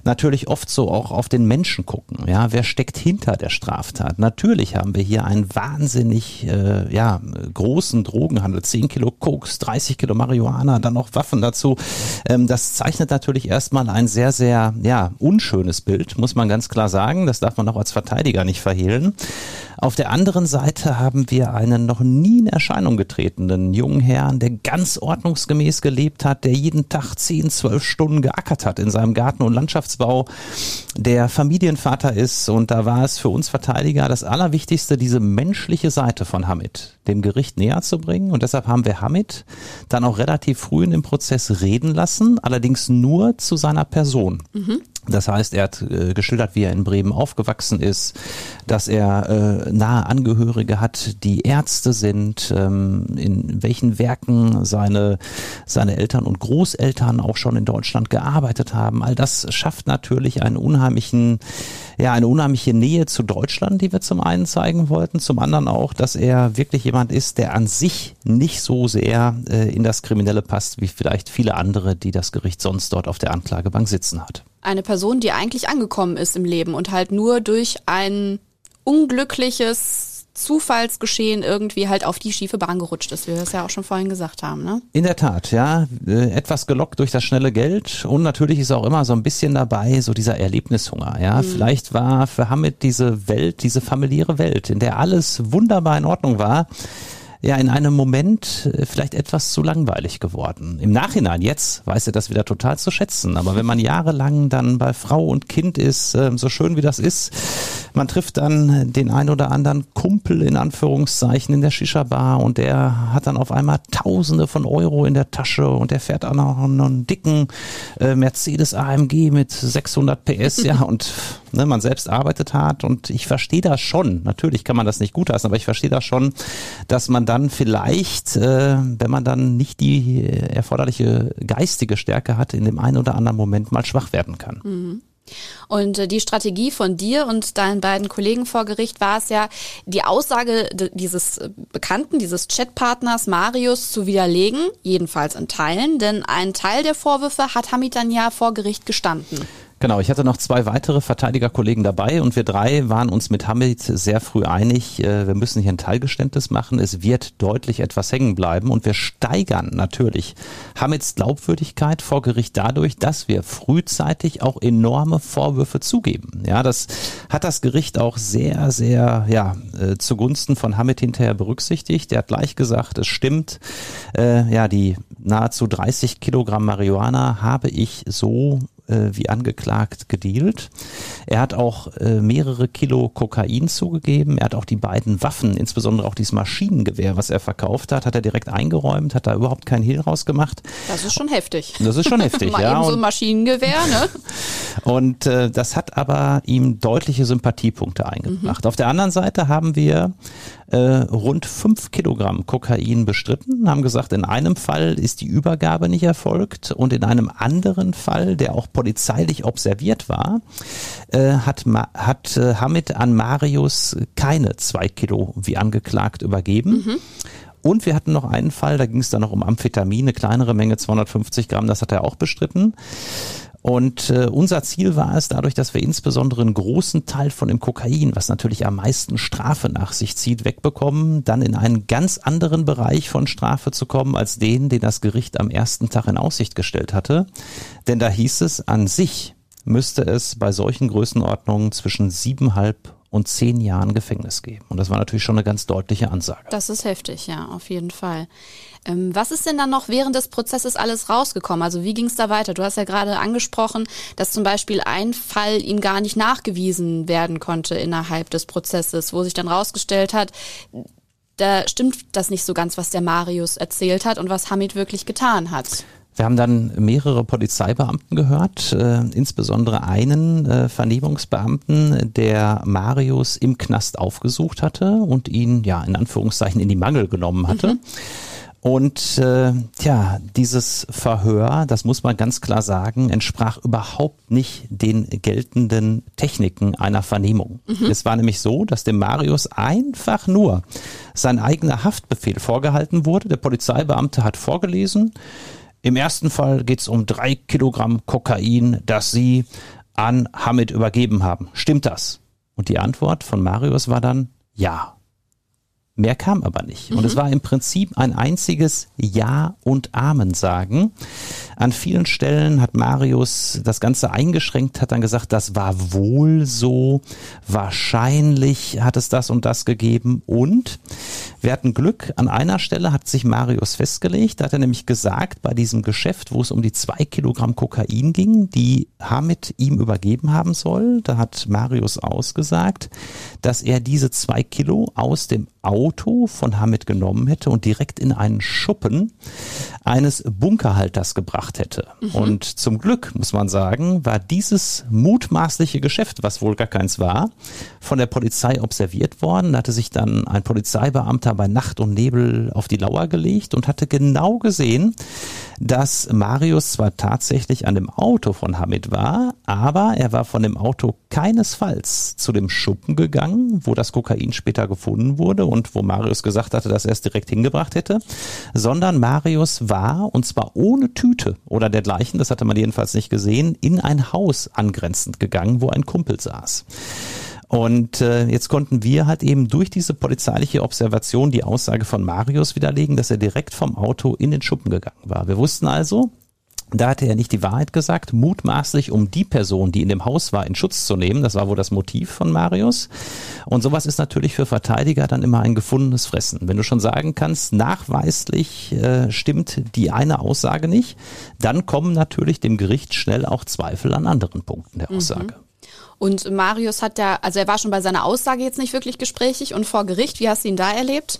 natürlich oft so auch auf den Menschen gucken. Ja, wer steckt hinter der Straftat? Natürlich haben wir hier einen wahnsinnig äh, ja, großen Drogenhandel. 10 Kilo Koks, 30 Kilo Marihuana, dann noch Waffen dazu. Ähm, das zeichnet natürlich erstmal ein sehr, sehr ja, unschönes Bild, muss man ganz klar sagen. Das darf man auch als Verteidiger nicht verhehlen. Auf der anderen Seite haben wir einen noch nie in Erscheinung getretenen jungen Herrn, der ganz ordnungsgemäß gelebt hat, der jeden Tag 10, 12 Stunden geackert hat in seinem Garten- und Landschaftsbau, der Familienvater ist. Und da war es für uns Verteidiger das Allerwichtigste, diese menschliche Seite von Hamid dem Gericht näher zu bringen. Und deshalb haben wir Hamid dann auch relativ früh in dem Prozess reden lassen, allerdings nur zu seiner Person. Mhm. Das heißt, er hat äh, geschildert, wie er in Bremen aufgewachsen ist, dass er äh, nahe Angehörige hat, die Ärzte sind, ähm, in welchen Werken seine, seine Eltern und Großeltern auch schon in Deutschland gearbeitet haben. All das schafft natürlich einen unheimlichen, ja, eine unheimliche Nähe zu Deutschland, die wir zum einen zeigen wollten, zum anderen auch, dass er wirklich jemand ist, der an sich nicht so sehr äh, in das Kriminelle passt, wie vielleicht viele andere, die das Gericht sonst dort auf der Anklagebank sitzen hat. Eine Person, die eigentlich angekommen ist im Leben und halt nur durch ein unglückliches Zufallsgeschehen irgendwie halt auf die schiefe Bahn gerutscht ist, wie wir es ja auch schon vorhin gesagt haben. Ne? In der Tat, ja. Äh, etwas gelockt durch das schnelle Geld und natürlich ist auch immer so ein bisschen dabei, so dieser Erlebnishunger. Ja, mhm. vielleicht war für Hamid diese Welt, diese familiäre Welt, in der alles wunderbar in Ordnung war, ja in einem Moment äh, vielleicht etwas zu langweilig geworden. Im Nachhinein, jetzt weiß er das wieder total zu schätzen. Aber wenn man jahrelang dann bei Frau und Kind ist, ähm, so schön wie das ist, man trifft dann den ein oder anderen Kumpel in Anführungszeichen in der Shisha-Bar und der hat dann auf einmal Tausende von Euro in der Tasche und der fährt auch noch einen dicken äh, Mercedes AMG mit 600 PS, ja, und ne, man selbst arbeitet hart und ich verstehe das schon. Natürlich kann man das nicht gutheißen, aber ich verstehe das schon, dass man dann vielleicht, äh, wenn man dann nicht die erforderliche geistige Stärke hat, in dem einen oder anderen Moment mal schwach werden kann. Mhm. Und äh, die Strategie von dir und deinen beiden Kollegen vor Gericht war es ja, die Aussage dieses äh, Bekannten, dieses Chatpartners Marius zu widerlegen, jedenfalls in Teilen, denn ein Teil der Vorwürfe hat Hamid dann ja vor Gericht gestanden. Genau, ich hatte noch zwei weitere Verteidigerkollegen dabei und wir drei waren uns mit Hamid sehr früh einig, äh, wir müssen hier ein Teilgeständnis machen, es wird deutlich etwas hängen bleiben und wir steigern natürlich Hamids Glaubwürdigkeit vor Gericht dadurch, dass wir frühzeitig auch enorme Vorwürfe zugeben. Ja, das hat das Gericht auch sehr, sehr, ja, äh, zugunsten von Hamid hinterher berücksichtigt. Er hat gleich gesagt, es stimmt, äh, ja, die nahezu 30 Kilogramm Marihuana habe ich so äh, wie angeklagt gedealt. Er hat auch äh, mehrere Kilo Kokain zugegeben. Er hat auch die beiden Waffen, insbesondere auch dieses Maschinengewehr, was er verkauft hat, hat er direkt eingeräumt, hat da überhaupt keinen Hehl rausgemacht. Das ist schon heftig. Das ist schon heftig, <laughs> Mal ja. eben so ein Und, Maschinengewehr, ne? <laughs> und äh, das hat aber ihm deutliche Sympathiepunkte eingebracht. Auf der anderen Seite haben wir äh, rund fünf Kilogramm Kokain bestritten, haben gesagt, in einem Fall ist die Übergabe nicht erfolgt und in einem anderen Fall, der auch polizeilich observiert war, äh, hat, Ma hat äh, Hamid an Marius keine zwei Kilo wie angeklagt übergeben. Und wir hatten noch einen Fall, da ging es dann noch um Amphetamin, eine kleinere Menge, 250 Gramm, das hat er auch bestritten. Und äh, unser Ziel war es, dadurch, dass wir insbesondere einen großen Teil von dem Kokain, was natürlich am meisten Strafe nach sich zieht, wegbekommen, dann in einen ganz anderen Bereich von Strafe zu kommen, als den, den das Gericht am ersten Tag in Aussicht gestellt hatte. Denn da hieß es, an sich müsste es bei solchen Größenordnungen zwischen siebeneinhalb und zehn Jahren Gefängnis geben. Und das war natürlich schon eine ganz deutliche Ansage. Das ist heftig, ja, auf jeden Fall. Ähm, was ist denn dann noch während des Prozesses alles rausgekommen? Also wie ging es da weiter? Du hast ja gerade angesprochen, dass zum Beispiel ein Fall ihm gar nicht nachgewiesen werden konnte innerhalb des Prozesses, wo sich dann rausgestellt hat, da stimmt das nicht so ganz, was der Marius erzählt hat und was Hamid wirklich getan hat. Wir haben dann mehrere Polizeibeamten gehört, äh, insbesondere einen äh, Vernehmungsbeamten, der Marius im Knast aufgesucht hatte und ihn ja in Anführungszeichen in die Mangel genommen hatte. Und äh, tja, dieses Verhör, das muss man ganz klar sagen, entsprach überhaupt nicht den geltenden Techniken einer Vernehmung. Es war nämlich so, dass dem Marius einfach nur sein eigener Haftbefehl vorgehalten wurde. Der Polizeibeamte hat vorgelesen, im ersten Fall geht es um drei Kilogramm Kokain, das Sie an Hamid übergeben haben. Stimmt das? Und die Antwort von Marius war dann ja. Mehr kam aber nicht. Und es war im Prinzip ein einziges Ja und Amen sagen. An vielen Stellen hat Marius das Ganze eingeschränkt, hat dann gesagt, das war wohl so, wahrscheinlich hat es das und das gegeben. Und wir hatten Glück, an einer Stelle hat sich Marius festgelegt, da hat er nämlich gesagt, bei diesem Geschäft, wo es um die zwei Kilogramm Kokain ging, die Hamid ihm übergeben haben soll, da hat Marius ausgesagt, dass er diese zwei Kilo aus dem Auto von Hamid genommen hätte und direkt in einen Schuppen eines Bunkerhalters gebracht hätte. Und zum Glück, muss man sagen, war dieses mutmaßliche Geschäft, was wohl gar keins war, von der Polizei observiert worden. Da hatte sich dann ein Polizeibeamter bei Nacht und Nebel auf die Lauer gelegt und hatte genau gesehen, dass Marius zwar tatsächlich an dem Auto von Hamid war, aber er war von dem Auto keinesfalls zu dem Schuppen gegangen, wo das Kokain später gefunden wurde und wo Marius gesagt hatte, dass er es direkt hingebracht hätte, sondern Marius war, und zwar ohne Tüte oder dergleichen, das hatte man jedenfalls nicht gesehen, in ein Haus angrenzend gegangen, wo ein Kumpel saß. Und äh, jetzt konnten wir halt eben durch diese polizeiliche Observation die Aussage von Marius widerlegen, dass er direkt vom Auto in den Schuppen gegangen war. Wir wussten also, da hatte er nicht die Wahrheit gesagt, mutmaßlich um die Person, die in dem Haus war, in Schutz zu nehmen. Das war wohl das Motiv von Marius. Und sowas ist natürlich für Verteidiger dann immer ein gefundenes Fressen. Wenn du schon sagen kannst, nachweislich äh, stimmt die eine Aussage nicht, dann kommen natürlich dem Gericht schnell auch Zweifel an anderen Punkten der Aussage. Und Marius hat ja, also er war schon bei seiner Aussage jetzt nicht wirklich gesprächig und vor Gericht, wie hast du ihn da erlebt?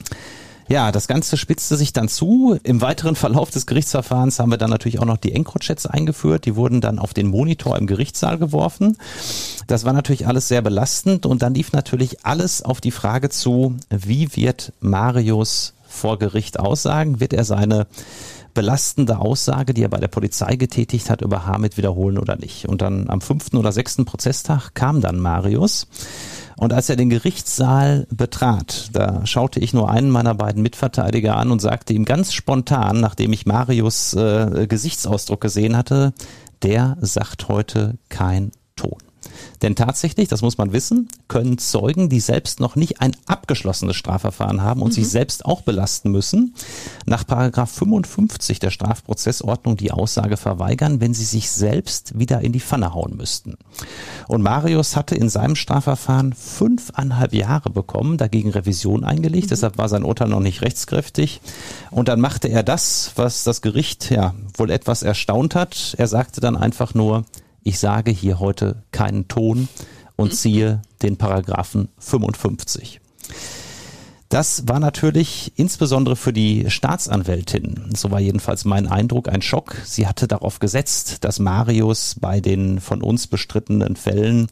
Ja, das Ganze spitzte sich dann zu. Im weiteren Verlauf des Gerichtsverfahrens haben wir dann natürlich auch noch die Encrochats eingeführt. Die wurden dann auf den Monitor im Gerichtssaal geworfen. Das war natürlich alles sehr belastend und dann lief natürlich alles auf die Frage zu, wie wird Marius vor Gericht aussagen? Wird er seine belastende Aussage, die er bei der Polizei getätigt hat, über Hamid wiederholen oder nicht? Und dann am fünften oder sechsten Prozesstag kam dann Marius. Und als er den Gerichtssaal betrat, da schaute ich nur einen meiner beiden Mitverteidiger an und sagte ihm ganz spontan, nachdem ich Marius äh, Gesichtsausdruck gesehen hatte, der sagt heute kein Ton. Denn tatsächlich, das muss man wissen, können Zeugen, die selbst noch nicht ein abgeschlossenes Strafverfahren haben und mhm. sich selbst auch belasten müssen, nach Paragraph 55 der Strafprozessordnung die Aussage verweigern, wenn sie sich selbst wieder in die Pfanne hauen müssten. Und Marius hatte in seinem Strafverfahren fünfeinhalb Jahre bekommen, dagegen Revision eingelegt, mhm. deshalb war sein Urteil noch nicht rechtskräftig. Und dann machte er das, was das Gericht ja wohl etwas erstaunt hat. Er sagte dann einfach nur, ich sage hier heute keinen Ton und ziehe den Paragraphen 55. Das war natürlich insbesondere für die Staatsanwältin, so war jedenfalls mein Eindruck, ein Schock. Sie hatte darauf gesetzt, dass Marius bei den von uns bestrittenen Fällen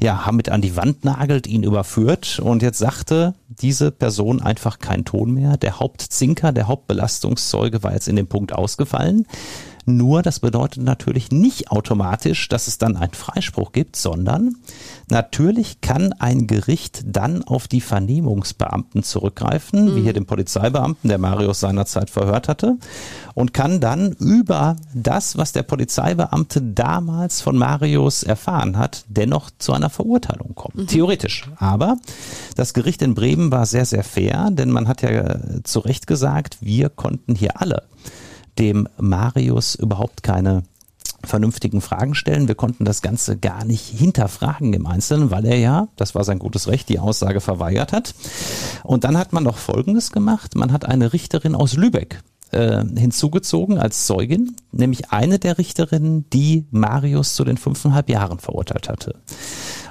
ja Hamid an die Wand nagelt, ihn überführt und jetzt sagte diese Person einfach keinen Ton mehr. Der Hauptzinker, der Hauptbelastungszeuge war jetzt in dem Punkt ausgefallen. Nur das bedeutet natürlich nicht automatisch, dass es dann einen Freispruch gibt, sondern natürlich kann ein Gericht dann auf die Vernehmungsbeamten zurückgreifen, mhm. wie hier den Polizeibeamten, der Marius seinerzeit verhört hatte, und kann dann über das, was der Polizeibeamte damals von Marius erfahren hat, dennoch zu einer Verurteilung kommen. Mhm. Theoretisch. Aber das Gericht in Bremen war sehr, sehr fair, denn man hat ja zu Recht gesagt, wir konnten hier alle dem Marius überhaupt keine vernünftigen Fragen stellen. Wir konnten das Ganze gar nicht hinterfragen im Einzelnen, weil er ja, das war sein gutes Recht, die Aussage verweigert hat. Und dann hat man noch Folgendes gemacht. Man hat eine Richterin aus Lübeck äh, hinzugezogen als Zeugin, nämlich eine der Richterinnen, die Marius zu den fünfeinhalb Jahren verurteilt hatte.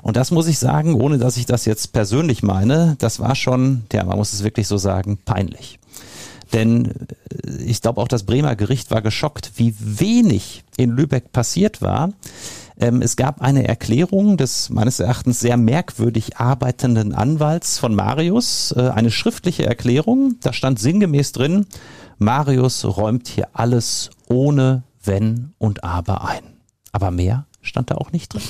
Und das muss ich sagen, ohne dass ich das jetzt persönlich meine, das war schon, ja, man muss es wirklich so sagen, peinlich. Denn äh, ich glaube auch das Bremer Gericht war geschockt, wie wenig in Lübeck passiert war. Ähm, es gab eine Erklärung des meines Erachtens sehr merkwürdig arbeitenden Anwalts von Marius, äh, eine schriftliche Erklärung. Da stand sinngemäß drin, Marius räumt hier alles ohne Wenn und Aber ein. Aber mehr stand da auch nicht drin.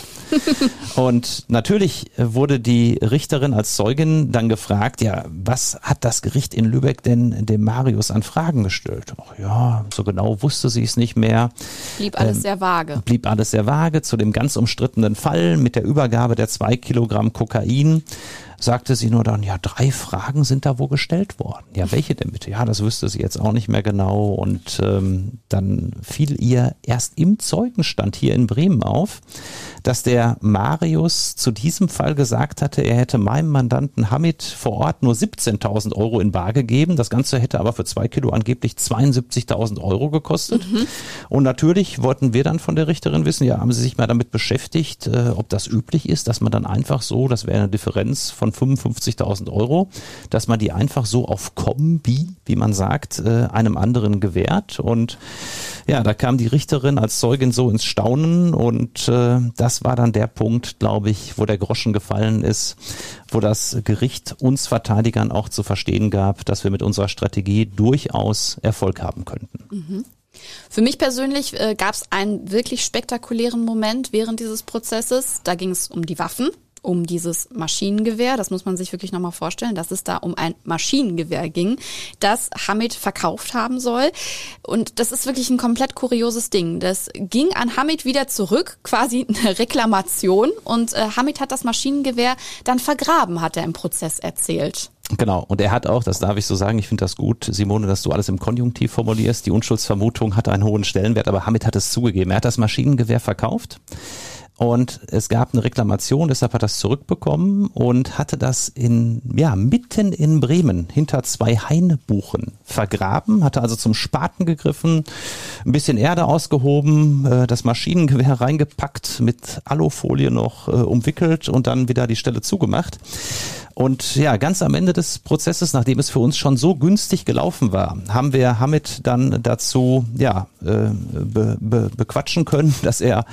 und natürlich wurde die Richterin als Zeugin dann gefragt, ja, was hat das Gericht in Lübeck denn dem Marius an Fragen gestellt? Ach ja, so genau wusste sie es nicht mehr. Blieb alles ähm, sehr vage. Blieb alles sehr vage zu dem ganz umstrittenen Fall mit der Übergabe der zwei Kilogramm Kokain sagte sie nur dann, ja, drei Fragen sind da wohl gestellt worden. Ja, welche denn bitte? Ja, das wüsste sie jetzt auch nicht mehr genau. Und ähm, dann fiel ihr erst im Zeugenstand hier in Bremen auf, dass der Marius zu diesem Fall gesagt hatte, er hätte meinem Mandanten Hamid vor Ort nur 17.000 Euro in Bar gegeben. Das Ganze hätte aber für zwei Kilo angeblich 72.000 Euro gekostet. Mhm. Und natürlich wollten wir dann von der Richterin wissen, ja, haben Sie sich mal damit beschäftigt, äh, ob das üblich ist, dass man dann einfach so, das wäre eine Differenz von 55.000 Euro, dass man die einfach so auf Kombi, wie man sagt, äh, einem anderen gewährt. Und ja, da kam die Richterin als Zeugin so ins Staunen und äh, das war dann der Punkt, glaube ich, wo der Groschen gefallen ist, wo das Gericht uns Verteidigern auch zu verstehen gab, dass wir mit unserer Strategie durchaus Erfolg haben könnten. Mhm. Für mich persönlich äh, gab es einen wirklich spektakulären Moment während dieses Prozesses. Da ging es um die Waffen um dieses Maschinengewehr. Das muss man sich wirklich nochmal vorstellen, dass es da um ein Maschinengewehr ging, das Hamid verkauft haben soll. Und das ist wirklich ein komplett kurioses Ding. Das ging an Hamid wieder zurück, quasi eine Reklamation. Und äh, Hamid hat das Maschinengewehr dann vergraben, hat er im Prozess erzählt. Genau, und er hat auch, das darf ich so sagen, ich finde das gut, Simone, dass du alles im Konjunktiv formulierst. Die Unschuldsvermutung hatte einen hohen Stellenwert, aber Hamid hat es zugegeben. Er hat das Maschinengewehr verkauft. Und es gab eine Reklamation, deshalb hat er das zurückbekommen und hatte das in, ja, mitten in Bremen hinter zwei Heinebuchen vergraben, hatte also zum Spaten gegriffen, ein bisschen Erde ausgehoben, äh, das Maschinengewehr <laughs> reingepackt, mit Alufolie noch äh, umwickelt und dann wieder die Stelle zugemacht. Und ja, ganz am Ende des Prozesses, nachdem es für uns schon so günstig gelaufen war, haben wir Hamid dann dazu ja, äh, be, be, bequatschen können, <laughs> dass er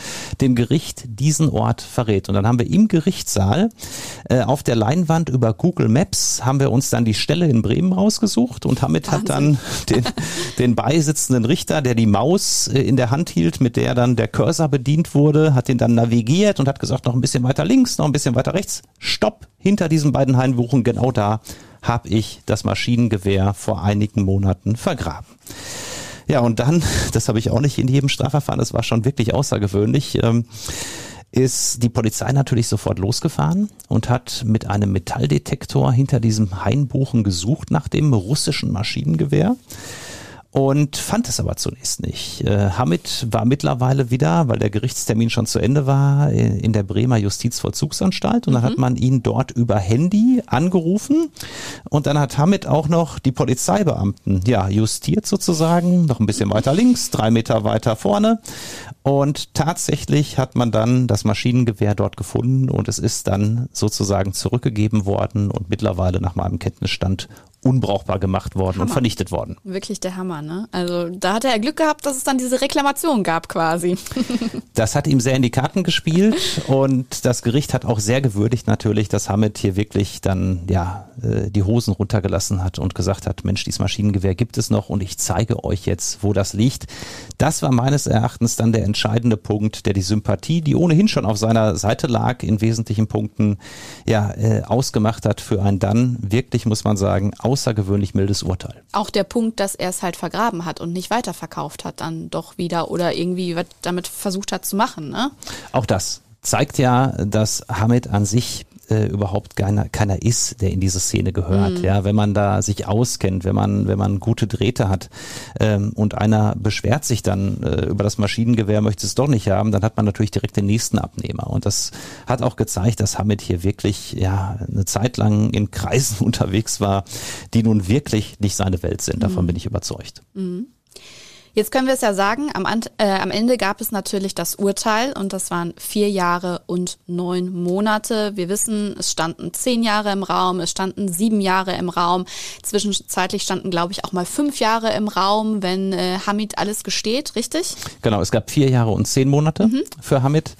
dem Gericht diesen Ort verrät. Und dann haben wir im Gerichtssaal äh, auf der Leinwand über Google Maps haben wir uns dann die Stelle in Bremen rausgesucht und Hamid Wahnsinn. hat dann den, <laughs> den beisitzenden Richter, der die Maus äh, in der Hand hielt, mit der dann der Cursor bedient wurde, hat ihn dann navigiert und hat gesagt, noch ein bisschen weiter links, noch ein bisschen weiter rechts, stopp, hinter diesen beiden Hainbuchen, genau da habe ich das Maschinengewehr vor einigen Monaten vergraben. Ja, und dann, <laughs> das habe ich auch nicht in jedem Strafverfahren, das war schon wirklich außergewöhnlich. Ähm, ist die Polizei natürlich sofort losgefahren und hat mit einem Metalldetektor hinter diesem Hainbuchen gesucht nach dem russischen Maschinengewehr und fand es aber zunächst nicht. Äh, Hamid war mittlerweile wieder, weil der Gerichtstermin schon zu Ende war, äh, in der Bremer Justizvollzugsanstalt. Und dann mhm. hat man ihn dort über Handy angerufen. Und dann hat Hamid auch noch die Polizeibeamten, ja, justiert sozusagen, noch ein bisschen weiter links, drei Meter weiter vorne. Und tatsächlich hat man dann das Maschinengewehr dort gefunden. Und es ist dann sozusagen zurückgegeben worden. Und mittlerweile nach meinem Kenntnisstand unbrauchbar gemacht worden Hammer. und vernichtet worden. Wirklich der Hammer, ne? Also da hat er Glück gehabt, dass es dann diese Reklamation gab quasi. <laughs> das hat ihm sehr in die Karten gespielt und das Gericht hat auch sehr gewürdigt natürlich, dass Hamid hier wirklich dann ja äh, die Hosen runtergelassen hat und gesagt hat, Mensch, dieses Maschinengewehr gibt es noch und ich zeige euch jetzt, wo das liegt. Das war meines Erachtens dann der entscheidende Punkt, der die Sympathie, die ohnehin schon auf seiner Seite lag, in wesentlichen Punkten ja äh, ausgemacht hat für ein dann wirklich, muss man sagen, außergewöhnlich mildes Urteil. Auch der Punkt, dass er es halt vergraben hat und nicht weiterverkauft hat dann doch wieder oder irgendwie was damit versucht hat zu machen. Ne? Auch das zeigt ja, dass Hamid an sich äh, überhaupt keiner, keiner ist, der in diese Szene gehört. Mhm. Ja, wenn man da sich auskennt, wenn man, wenn man gute Drähte hat ähm, und einer beschwert sich dann äh, über das Maschinengewehr, möchte es doch nicht haben, dann hat man natürlich direkt den nächsten Abnehmer. Und das hat auch gezeigt, dass Hamid hier wirklich ja eine Zeit lang in Kreisen <laughs> unterwegs war, die nun wirklich nicht seine Welt sind. Davon mhm. bin ich überzeugt. Mhm. Jetzt können wir es ja sagen, am, äh, am Ende gab es natürlich das Urteil und das waren vier Jahre und neun Monate. Wir wissen, es standen zehn Jahre im Raum, es standen sieben Jahre im Raum. Zwischenzeitlich standen, glaube ich, auch mal fünf Jahre im Raum, wenn äh, Hamid alles gesteht, richtig? Genau, es gab vier Jahre und zehn Monate mhm. für Hamid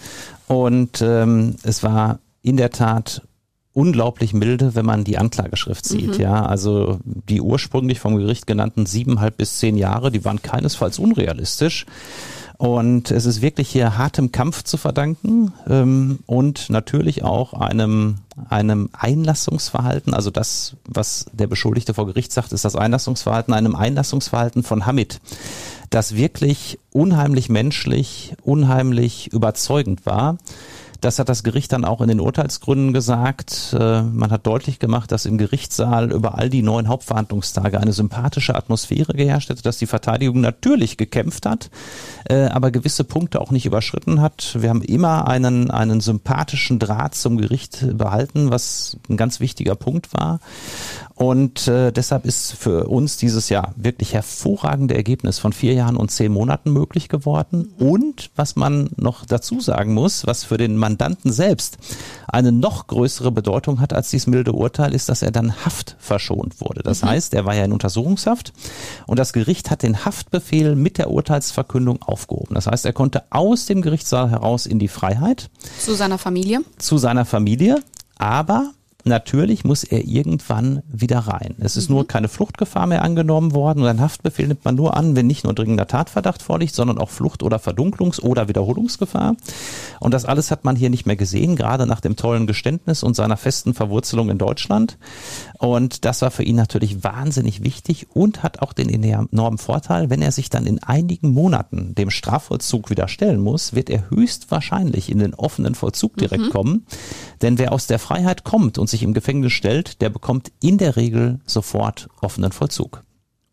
und ähm, es war in der Tat unglaublich milde, wenn man die Anklageschrift sieht. Mhm. Ja, also die ursprünglich vom Gericht genannten siebeneinhalb bis zehn Jahre, die waren keinesfalls unrealistisch. Und es ist wirklich hier hartem Kampf zu verdanken ähm, und natürlich auch einem, einem Einlassungsverhalten, also das, was der Beschuldigte vor Gericht sagt, ist das Einlassungsverhalten, einem Einlassungsverhalten von Hamid, das wirklich unheimlich menschlich, unheimlich überzeugend war. Das hat das Gericht dann auch in den Urteilsgründen gesagt. Äh, man hat deutlich gemacht, dass im Gerichtssaal über all die neun Hauptverhandlungstage eine sympathische Atmosphäre geherrscht hätte, dass die Verteidigung natürlich gekämpft hat, äh, aber gewisse Punkte auch nicht überschritten hat. Wir haben immer einen, einen sympathischen Draht zum Gericht behalten, was ein ganz wichtiger Punkt war. Und äh, deshalb ist für uns dieses Jahr wirklich hervorragende Ergebnis von vier Jahren und zehn Monaten möglich geworden. Und was man noch dazu sagen muss, was für den Mandanten selbst eine noch größere Bedeutung hat als dieses milde Urteil, ist, dass er dann Haft verschont wurde. Das mhm. heißt, er war ja in Untersuchungshaft und das Gericht hat den Haftbefehl mit der Urteilsverkündung aufgehoben. Das heißt, er konnte aus dem Gerichtssaal heraus in die Freiheit. Zu seiner Familie? Zu seiner Familie. Aber natürlich muss er irgendwann wieder rein. Es ist mhm. nur keine Fluchtgefahr mehr angenommen worden und ein Haftbefehl nimmt man nur an, wenn nicht nur dringender Tatverdacht vorliegt, sondern auch Flucht- oder Verdunklungs- oder Wiederholungsgefahr. Und das alles hat man hier nicht mehr gesehen, gerade nach dem tollen Geständnis und seiner festen Verwurzelung in Deutschland. Und das war für ihn natürlich wahnsinnig wichtig und hat auch den enormen Vorteil, wenn er sich dann in einigen Monaten dem Strafvollzug wieder stellen muss, wird er höchstwahrscheinlich in den offenen Vollzug direkt mhm. kommen. Denn wer aus der Freiheit kommt und sich im Gefängnis stellt, der bekommt in der Regel sofort offenen Vollzug.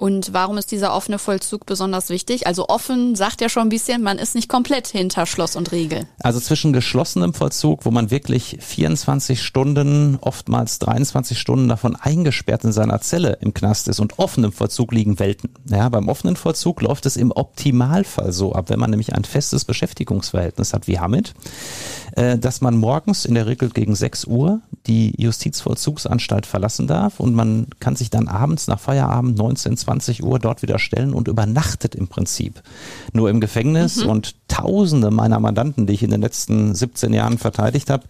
Und warum ist dieser offene Vollzug besonders wichtig? Also offen sagt ja schon ein bisschen, man ist nicht komplett hinter Schloss und Riegel. Also zwischen geschlossenem Vollzug, wo man wirklich 24 Stunden, oftmals 23 Stunden davon eingesperrt in seiner Zelle im Knast ist und offenem Vollzug liegen Welten. Ja, beim offenen Vollzug läuft es im Optimalfall so ab, wenn man nämlich ein festes Beschäftigungsverhältnis hat wie Hamid, äh, dass man morgens in der Regel gegen 6 Uhr die Justizvollzugsanstalt verlassen darf und man kann sich dann abends nach Feierabend 19, 20 Uhr dort wieder stellen und übernachtet im Prinzip nur im Gefängnis. Mhm. Und tausende meiner Mandanten, die ich in den letzten 17 Jahren verteidigt habe,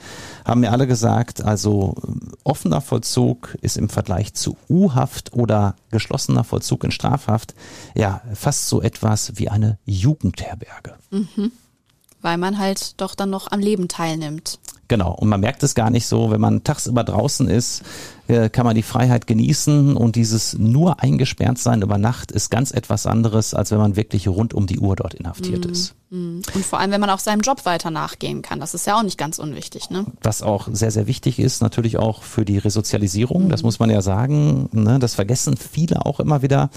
haben mir alle gesagt, also offener Vollzug ist im Vergleich zu U-Haft oder geschlossener Vollzug in Strafhaft ja fast so etwas wie eine Jugendherberge. Mhm weil man halt doch dann noch am Leben teilnimmt. Genau, und man merkt es gar nicht so, wenn man tagsüber draußen ist, äh, kann man die Freiheit genießen und dieses nur eingesperrt sein über Nacht ist ganz etwas anderes, als wenn man wirklich rund um die Uhr dort inhaftiert mhm. ist. Mhm. Und vor allem, wenn man auch seinem Job weiter nachgehen kann. Das ist ja auch nicht ganz unwichtig. Ne? Was auch sehr, sehr wichtig ist, natürlich auch für die Resozialisierung. Mhm. Das muss man ja sagen. Ne? Das vergessen viele auch immer wieder,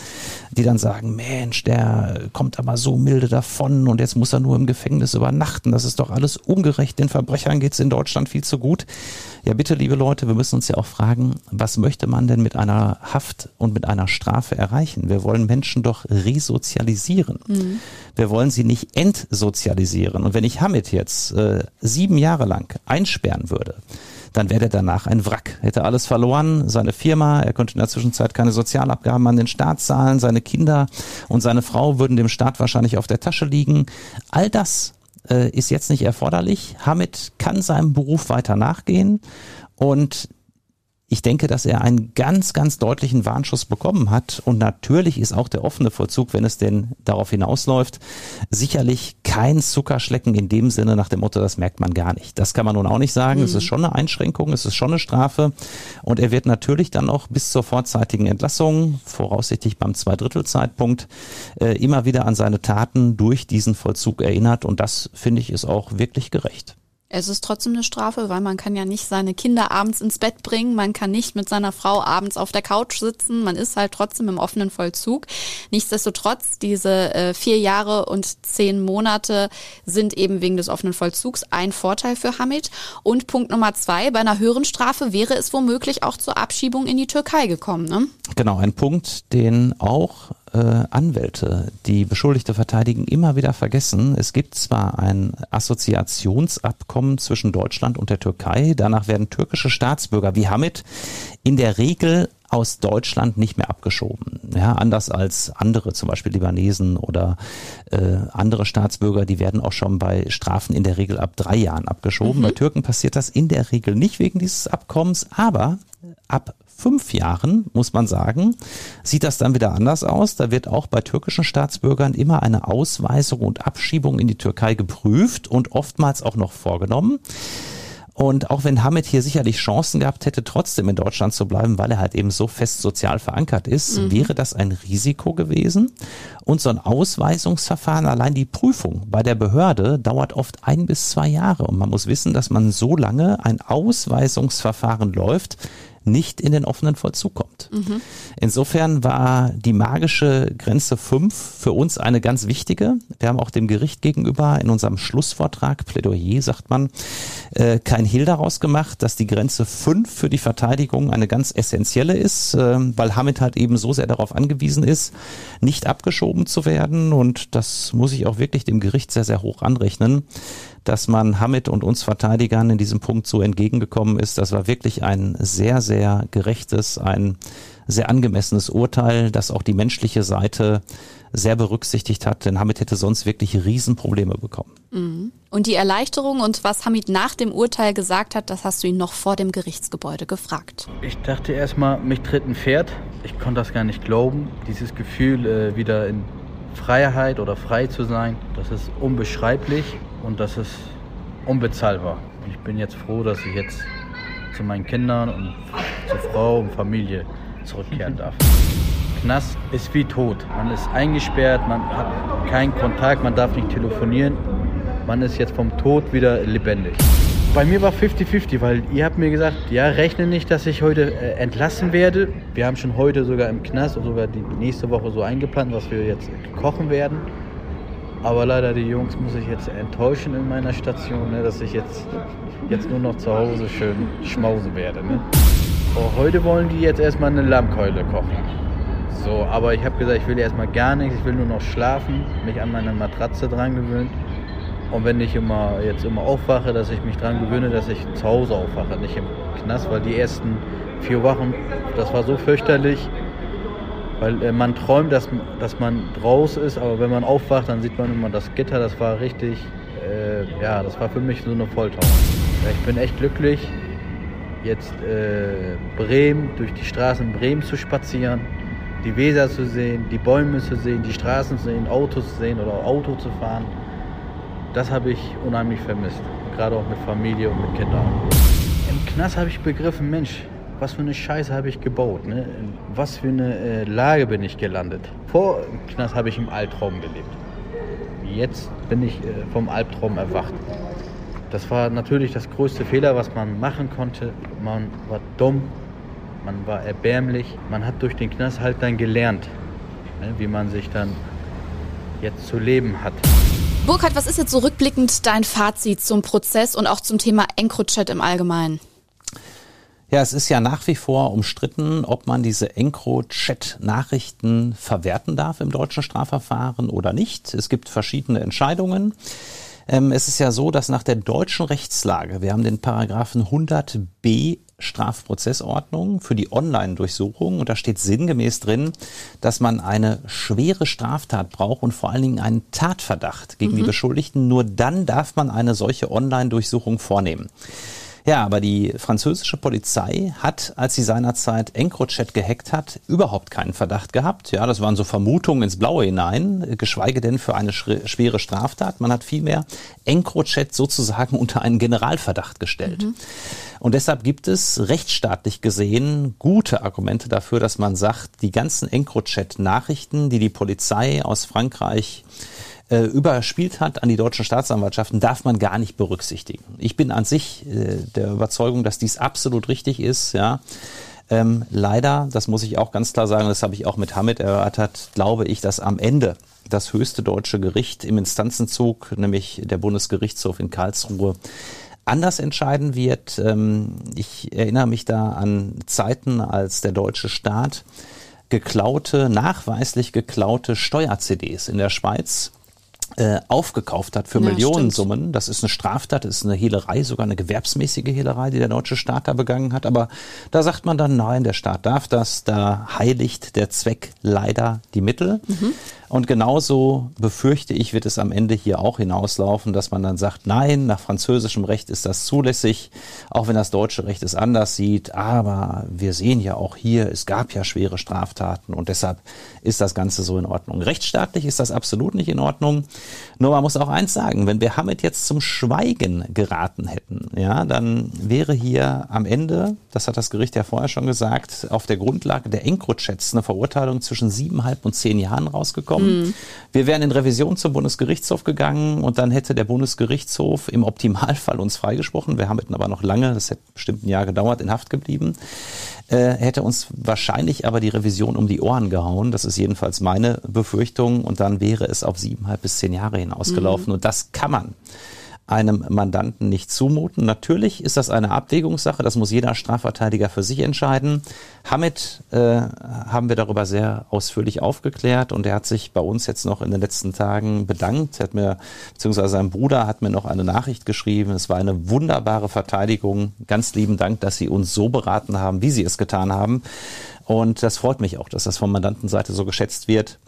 die dann sagen, Mensch, der kommt aber so milde davon und jetzt muss er nur im Gefängnis übernachten. Das ist doch alles ungerecht. Den Verbrechern geht es in Deutschland viel zu gut. Ja, bitte, liebe Leute, wir müssen uns ja auch fragen, was möchte man denn mit einer Haft und mit einer Strafe erreichen? Wir wollen Menschen doch resozialisieren. Mhm. Wir wollen sie nicht entsozialisieren. Und wenn ich Hamid jetzt äh, sieben Jahre lang einsperren würde, dann wäre er danach ein Wrack. Hätte alles verloren, seine Firma, er könnte in der Zwischenzeit keine Sozialabgaben an den Staat zahlen, seine Kinder und seine Frau würden dem Staat wahrscheinlich auf der Tasche liegen. All das äh, ist jetzt nicht erforderlich. Hamid kann seinem Beruf weiter nachgehen und ich denke, dass er einen ganz, ganz deutlichen Warnschuss bekommen hat. Und natürlich ist auch der offene Vollzug, wenn es denn darauf hinausläuft, sicherlich kein Zuckerschlecken in dem Sinne nach dem Motto, das merkt man gar nicht. Das kann man nun auch nicht sagen. Mhm. Es ist schon eine Einschränkung, es ist schon eine Strafe. Und er wird natürlich dann auch bis zur vorzeitigen Entlassung, voraussichtlich beim Zweidrittelzeitpunkt, äh, immer wieder an seine Taten durch diesen Vollzug erinnert. Und das, finde ich, ist auch wirklich gerecht. Es ist trotzdem eine Strafe, weil man kann ja nicht seine Kinder abends ins Bett bringen, man kann nicht mit seiner Frau abends auf der Couch sitzen, man ist halt trotzdem im offenen Vollzug. Nichtsdestotrotz, diese äh, vier Jahre und zehn Monate sind eben wegen des offenen Vollzugs ein Vorteil für Hamid. Und Punkt Nummer zwei, bei einer höheren Strafe wäre es womöglich auch zur Abschiebung in die Türkei gekommen. Ne? Genau, ein Punkt, den auch äh, Anwälte, die Beschuldigte verteidigen, immer wieder vergessen. Es gibt zwar ein Assoziationsabkommen zwischen Deutschland und der Türkei, danach werden türkische Staatsbürger wie Hamid in der Regel aus Deutschland nicht mehr abgeschoben. Ja, anders als andere, zum Beispiel Libanesen oder äh, andere Staatsbürger, die werden auch schon bei Strafen in der Regel ab drei Jahren abgeschoben. Mhm. Bei Türken passiert das in der Regel nicht wegen dieses Abkommens, aber ab fünf Jahren, muss man sagen, sieht das dann wieder anders aus. Da wird auch bei türkischen Staatsbürgern immer eine Ausweisung und Abschiebung in die Türkei geprüft und oftmals auch noch vorgenommen. Und auch wenn Hamid hier sicherlich Chancen gehabt hätte, trotzdem in Deutschland zu bleiben, weil er halt eben so fest sozial verankert ist, mhm. wäre das ein Risiko gewesen. Und so ein Ausweisungsverfahren, allein die Prüfung bei der Behörde dauert oft ein bis zwei Jahre. Und man muss wissen, dass man so lange ein Ausweisungsverfahren läuft, nicht in den offenen Vollzug kommt. Mhm. Insofern war die magische Grenze 5 für uns eine ganz wichtige. Wir haben auch dem Gericht gegenüber in unserem Schlussvortrag, Plädoyer sagt man, äh, kein Hehl daraus gemacht, dass die Grenze 5 für die Verteidigung eine ganz essentielle ist, äh, weil Hamid halt eben so sehr darauf angewiesen ist, nicht abgeschoben zu werden. Und das muss ich auch wirklich dem Gericht sehr, sehr hoch anrechnen dass man Hamid und uns Verteidigern in diesem Punkt so entgegengekommen ist. Das war wirklich ein sehr, sehr gerechtes, ein sehr angemessenes Urteil, das auch die menschliche Seite sehr berücksichtigt hat, denn Hamid hätte sonst wirklich Riesenprobleme bekommen. Mhm. Und die Erleichterung und was Hamid nach dem Urteil gesagt hat, das hast du ihn noch vor dem Gerichtsgebäude gefragt. Ich dachte erstmal, mich tritt ein Pferd. Ich konnte das gar nicht glauben. Dieses Gefühl, äh, wieder in Freiheit oder frei zu sein, das ist unbeschreiblich und das ist unbezahlbar. Ich bin jetzt froh, dass ich jetzt zu meinen Kindern und zur Frau und Familie zurückkehren darf. Knast ist wie tot. Man ist eingesperrt, man hat keinen Kontakt, man darf nicht telefonieren. Man ist jetzt vom Tod wieder lebendig. Bei mir war 50-50, weil ihr habt mir gesagt, ja, rechne nicht, dass ich heute äh, entlassen werde. Wir haben schon heute sogar im Knast und sogar die nächste Woche so eingeplant, was wir jetzt kochen werden. Aber leider die Jungs muss ich jetzt enttäuschen in meiner Station, ne, dass ich jetzt, jetzt nur noch zu Hause schön schmausen werde. Ne. Oh, heute wollen die jetzt erstmal eine Lammkeule kochen. So, aber ich habe gesagt, ich will erstmal gar nichts, ich will nur noch schlafen, mich an meine Matratze dran gewöhnen. Und wenn ich immer jetzt immer aufwache, dass ich mich dran gewöhne, dass ich zu Hause aufwache, nicht im Knast, weil die ersten vier Wochen, das war so fürchterlich. Weil äh, man träumt, dass, dass man draus ist, aber wenn man aufwacht, dann sieht man immer das Gitter. Das war richtig, äh, ja, das war für mich so eine. Ja, ich bin echt glücklich, jetzt äh, Bremen, durch die Straßen Bremen zu spazieren, die Weser zu sehen, die Bäume zu sehen, die Straßen zu sehen, Autos zu sehen oder Auto zu fahren. Das habe ich unheimlich vermisst, gerade auch mit Familie und mit Kindern. Im Knast habe ich begriffen, Mensch, was für eine Scheiße habe ich gebaut, ne? was für eine äh, Lage bin ich gelandet. Vor dem Knast habe ich im Albtraum gelebt. Jetzt bin ich äh, vom Albtraum erwacht. Das war natürlich das größte Fehler, was man machen konnte. Man war dumm, man war erbärmlich. Man hat durch den Knast halt dann gelernt, ne, wie man sich dann jetzt zu leben hat. Burkhard, was ist jetzt so rückblickend dein Fazit zum Prozess und auch zum Thema EncroChat im Allgemeinen? Ja, es ist ja nach wie vor umstritten, ob man diese EncroChat-Nachrichten verwerten darf im deutschen Strafverfahren oder nicht. Es gibt verschiedene Entscheidungen. Ähm, es ist ja so, dass nach der deutschen Rechtslage, wir haben den Paragraphen 100b Strafprozessordnung für die Online-Durchsuchung und da steht sinngemäß drin, dass man eine schwere Straftat braucht und vor allen Dingen einen Tatverdacht gegen mhm. die Beschuldigten. Nur dann darf man eine solche Online-Durchsuchung vornehmen. Ja, aber die französische Polizei hat, als sie seinerzeit EncroChat gehackt hat, überhaupt keinen Verdacht gehabt. Ja, das waren so Vermutungen ins Blaue hinein, geschweige denn für eine schwere Straftat. Man hat vielmehr EncroChat sozusagen <laughs> unter einen Generalverdacht gestellt. Mhm. Und deshalb gibt es rechtsstaatlich gesehen gute Argumente dafür, dass man sagt, die ganzen EncroChat-Nachrichten, die die Polizei aus Frankreich äh, überspielt hat an die deutschen Staatsanwaltschaften, darf man gar nicht berücksichtigen. Ich bin an sich äh, der Überzeugung, dass dies absolut richtig ist. Ja. Ähm, leider, das muss ich auch ganz klar sagen, das habe ich auch mit Hamid erörtert, glaube ich, dass am Ende das höchste deutsche Gericht im Instanzenzug, nämlich der Bundesgerichtshof in Karlsruhe, anders entscheiden wird. Ähm, ich erinnere mich da an Zeiten, als der deutsche Staat geklaute, nachweislich geklaute Steuer-CDs in der Schweiz äh, aufgekauft hat für ja, Millionensummen. Stimmt. Das ist eine Straftat, das ist eine Hehlerei, sogar eine gewerbsmäßige Hehlerei, die der deutsche Staat da begangen hat. Aber da sagt man dann, nein, der Staat darf das, da heiligt der Zweck leider die Mittel. Mhm. Und genauso befürchte ich, wird es am Ende hier auch hinauslaufen, dass man dann sagt, nein, nach französischem Recht ist das zulässig, auch wenn das deutsche Recht es anders sieht. Aber wir sehen ja auch hier, es gab ja schwere Straftaten und deshalb ist das Ganze so in Ordnung. Rechtsstaatlich ist das absolut nicht in Ordnung. Nur man muss auch eins sagen, wenn wir Hamid jetzt zum Schweigen geraten hätten, ja, dann wäre hier am Ende, das hat das Gericht ja vorher schon gesagt, auf der Grundlage der Encrochats eine Verurteilung zwischen siebeneinhalb und zehn Jahren rausgekommen. Mhm. Wir wären in Revision zum Bundesgerichtshof gegangen und dann hätte der Bundesgerichtshof im Optimalfall uns freigesprochen. Wir haben aber noch lange, das hätte bestimmt ein Jahr gedauert, in Haft geblieben äh, hätte uns wahrscheinlich aber die Revision um die Ohren gehauen. Das ist jedenfalls meine Befürchtung. Und dann wäre es auf siebeneinhalb bis zehn Jahre hinausgelaufen. Mhm. Und das kann man einem Mandanten nicht zumuten. Natürlich ist das eine Abwägungssache, das muss jeder Strafverteidiger für sich entscheiden. Hamid äh, haben wir darüber sehr ausführlich aufgeklärt und er hat sich bei uns jetzt noch in den letzten Tagen bedankt. Er hat mir, beziehungsweise sein Bruder hat mir noch eine Nachricht geschrieben. Es war eine wunderbare Verteidigung. Ganz lieben Dank, dass Sie uns so beraten haben, wie Sie es getan haben. Und das freut mich auch, dass das von Mandantenseite so geschätzt wird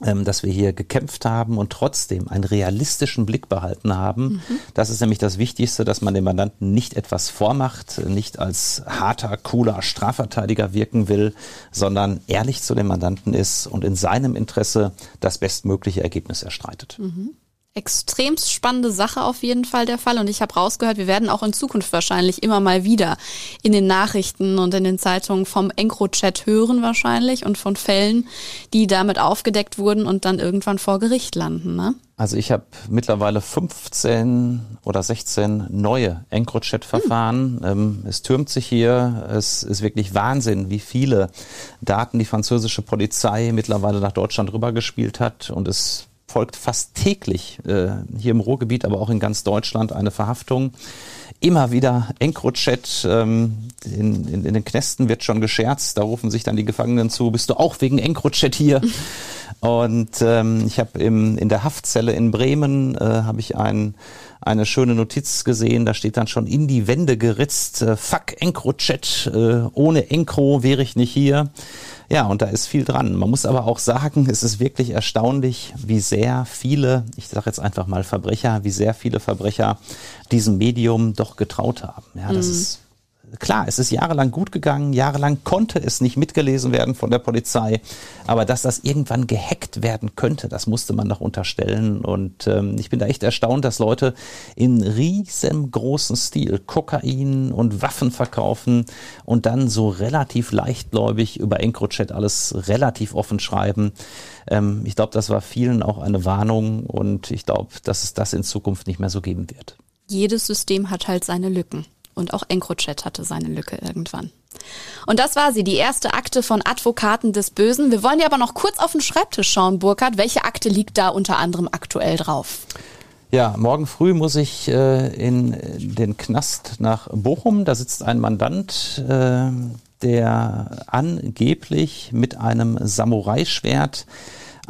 dass wir hier gekämpft haben und trotzdem einen realistischen Blick behalten haben. Mhm. Das ist nämlich das Wichtigste, dass man dem Mandanten nicht etwas vormacht, nicht als harter, cooler Strafverteidiger wirken will, sondern ehrlich zu dem Mandanten ist und in seinem Interesse das bestmögliche Ergebnis erstreitet. Mhm extremst spannende Sache auf jeden Fall der Fall. Und ich habe rausgehört, wir werden auch in Zukunft wahrscheinlich immer mal wieder in den Nachrichten und in den Zeitungen vom EncroChat hören wahrscheinlich und von Fällen, die damit aufgedeckt wurden und dann irgendwann vor Gericht landen. Ne? Also ich habe mittlerweile 15 oder 16 neue EncroChat-Verfahren. Hm. es türmt sich hier. Es ist wirklich Wahnsinn, wie viele Daten die französische Polizei mittlerweile nach Deutschland rübergespielt hat. Und es folgt fast täglich äh, hier im Ruhrgebiet, aber auch in ganz Deutschland eine Verhaftung. Immer wieder EncroChat, ähm, in, in, in den Knästen wird schon gescherzt, da rufen sich dann die Gefangenen zu, bist du auch wegen EncroChat hier? <laughs> Und ähm, ich habe in der Haftzelle in Bremen äh, habe ich ein, eine schöne Notiz gesehen, da steht dann schon in die Wände geritzt, äh, fuck EncroChat, äh, ohne Encro wäre ich nicht hier. Ja, und da ist viel dran. Man muss aber auch sagen, es ist wirklich erstaunlich, wie sehr viele, ich sage jetzt einfach mal Verbrecher, wie sehr viele Verbrecher diesem Medium doch getraut haben. Ja, das mhm. ist klar, es ist jahrelang gut gegangen, jahrelang konnte es nicht mitgelesen werden von der Polizei, aber dass das irgendwann gehackt werden könnte, das musste man noch unterstellen. Und ähm, ich bin da echt erstaunt, dass Leute in riesengroßen Stil Kokain und Waffen verkaufen und dann so relativ leichtgläubig über EncroChat alles relativ offen schreiben. Ähm, ich glaube, das war vielen auch eine Warnung und ich glaube, dass es das in Zukunft nicht mehr so geben wird. Jedes System hat halt seine Lücken. Und auch EncroChat hatte seine Lücke irgendwann. Und das war sie, die erste Akte von Advokaten des Bösen. Wir wollen ja aber noch kurz auf den Schreibtisch schauen, Burkhard. Welche Akte liegt da unter anderem aktuell drauf? Ja, morgen früh muss ich äh, in den Knast nach Bochum. Da sitzt ein Mandant, äh, der angeblich mit einem Samurai-Schwert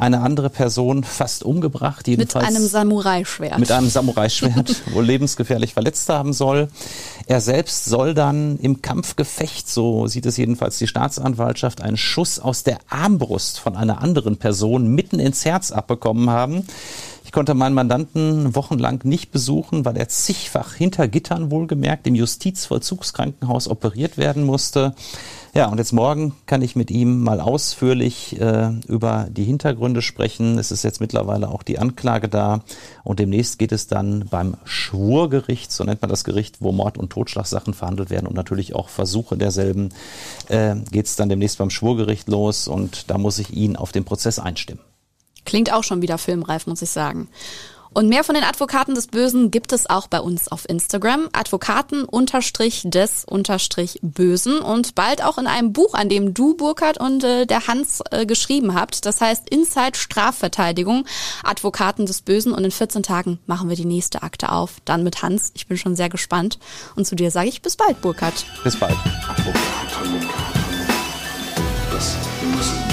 eine andere Person fast umgebracht. Jedenfalls mit einem Samurai-Schwert. Mit einem Samurai-Schwert, <laughs> wohl lebensgefährlich verletzt haben soll. Er selbst soll dann im Kampfgefecht, so sieht es jedenfalls die Staatsanwaltschaft, einen Schuss aus der Armbrust von einer anderen Person mitten ins Herz abbekommen haben. Ich konnte meinen Mandanten wochenlang nicht besuchen, weil er zigfach hinter Gittern wohlgemerkt im Justizvollzugskrankenhaus operiert werden musste. Ja, und jetzt morgen kann ich mit ihm mal ausführlich äh, über die Hintergründe sprechen. Es ist jetzt mittlerweile auch die Anklage da und demnächst geht es dann beim Schwurgericht, so nennt man das Gericht, wo Mord- und Totschlagsachen verhandelt werden und natürlich auch Versuche derselben, äh, geht es dann demnächst beim Schwurgericht los und da muss ich ihn auf den Prozess einstimmen. Klingt auch schon wieder filmreif, muss ich sagen. Und mehr von den Advokaten des Bösen gibt es auch bei uns auf Instagram. Advokaten unterstrich des unterstrich Bösen und bald auch in einem Buch, an dem du, Burkhard und äh, der Hans äh, geschrieben habt. Das heißt Inside Strafverteidigung, Advokaten des Bösen. Und in 14 Tagen machen wir die nächste Akte auf. Dann mit Hans. Ich bin schon sehr gespannt. Und zu dir sage ich bis bald, Burkhard. Bis bald. Advokaten des Bösen.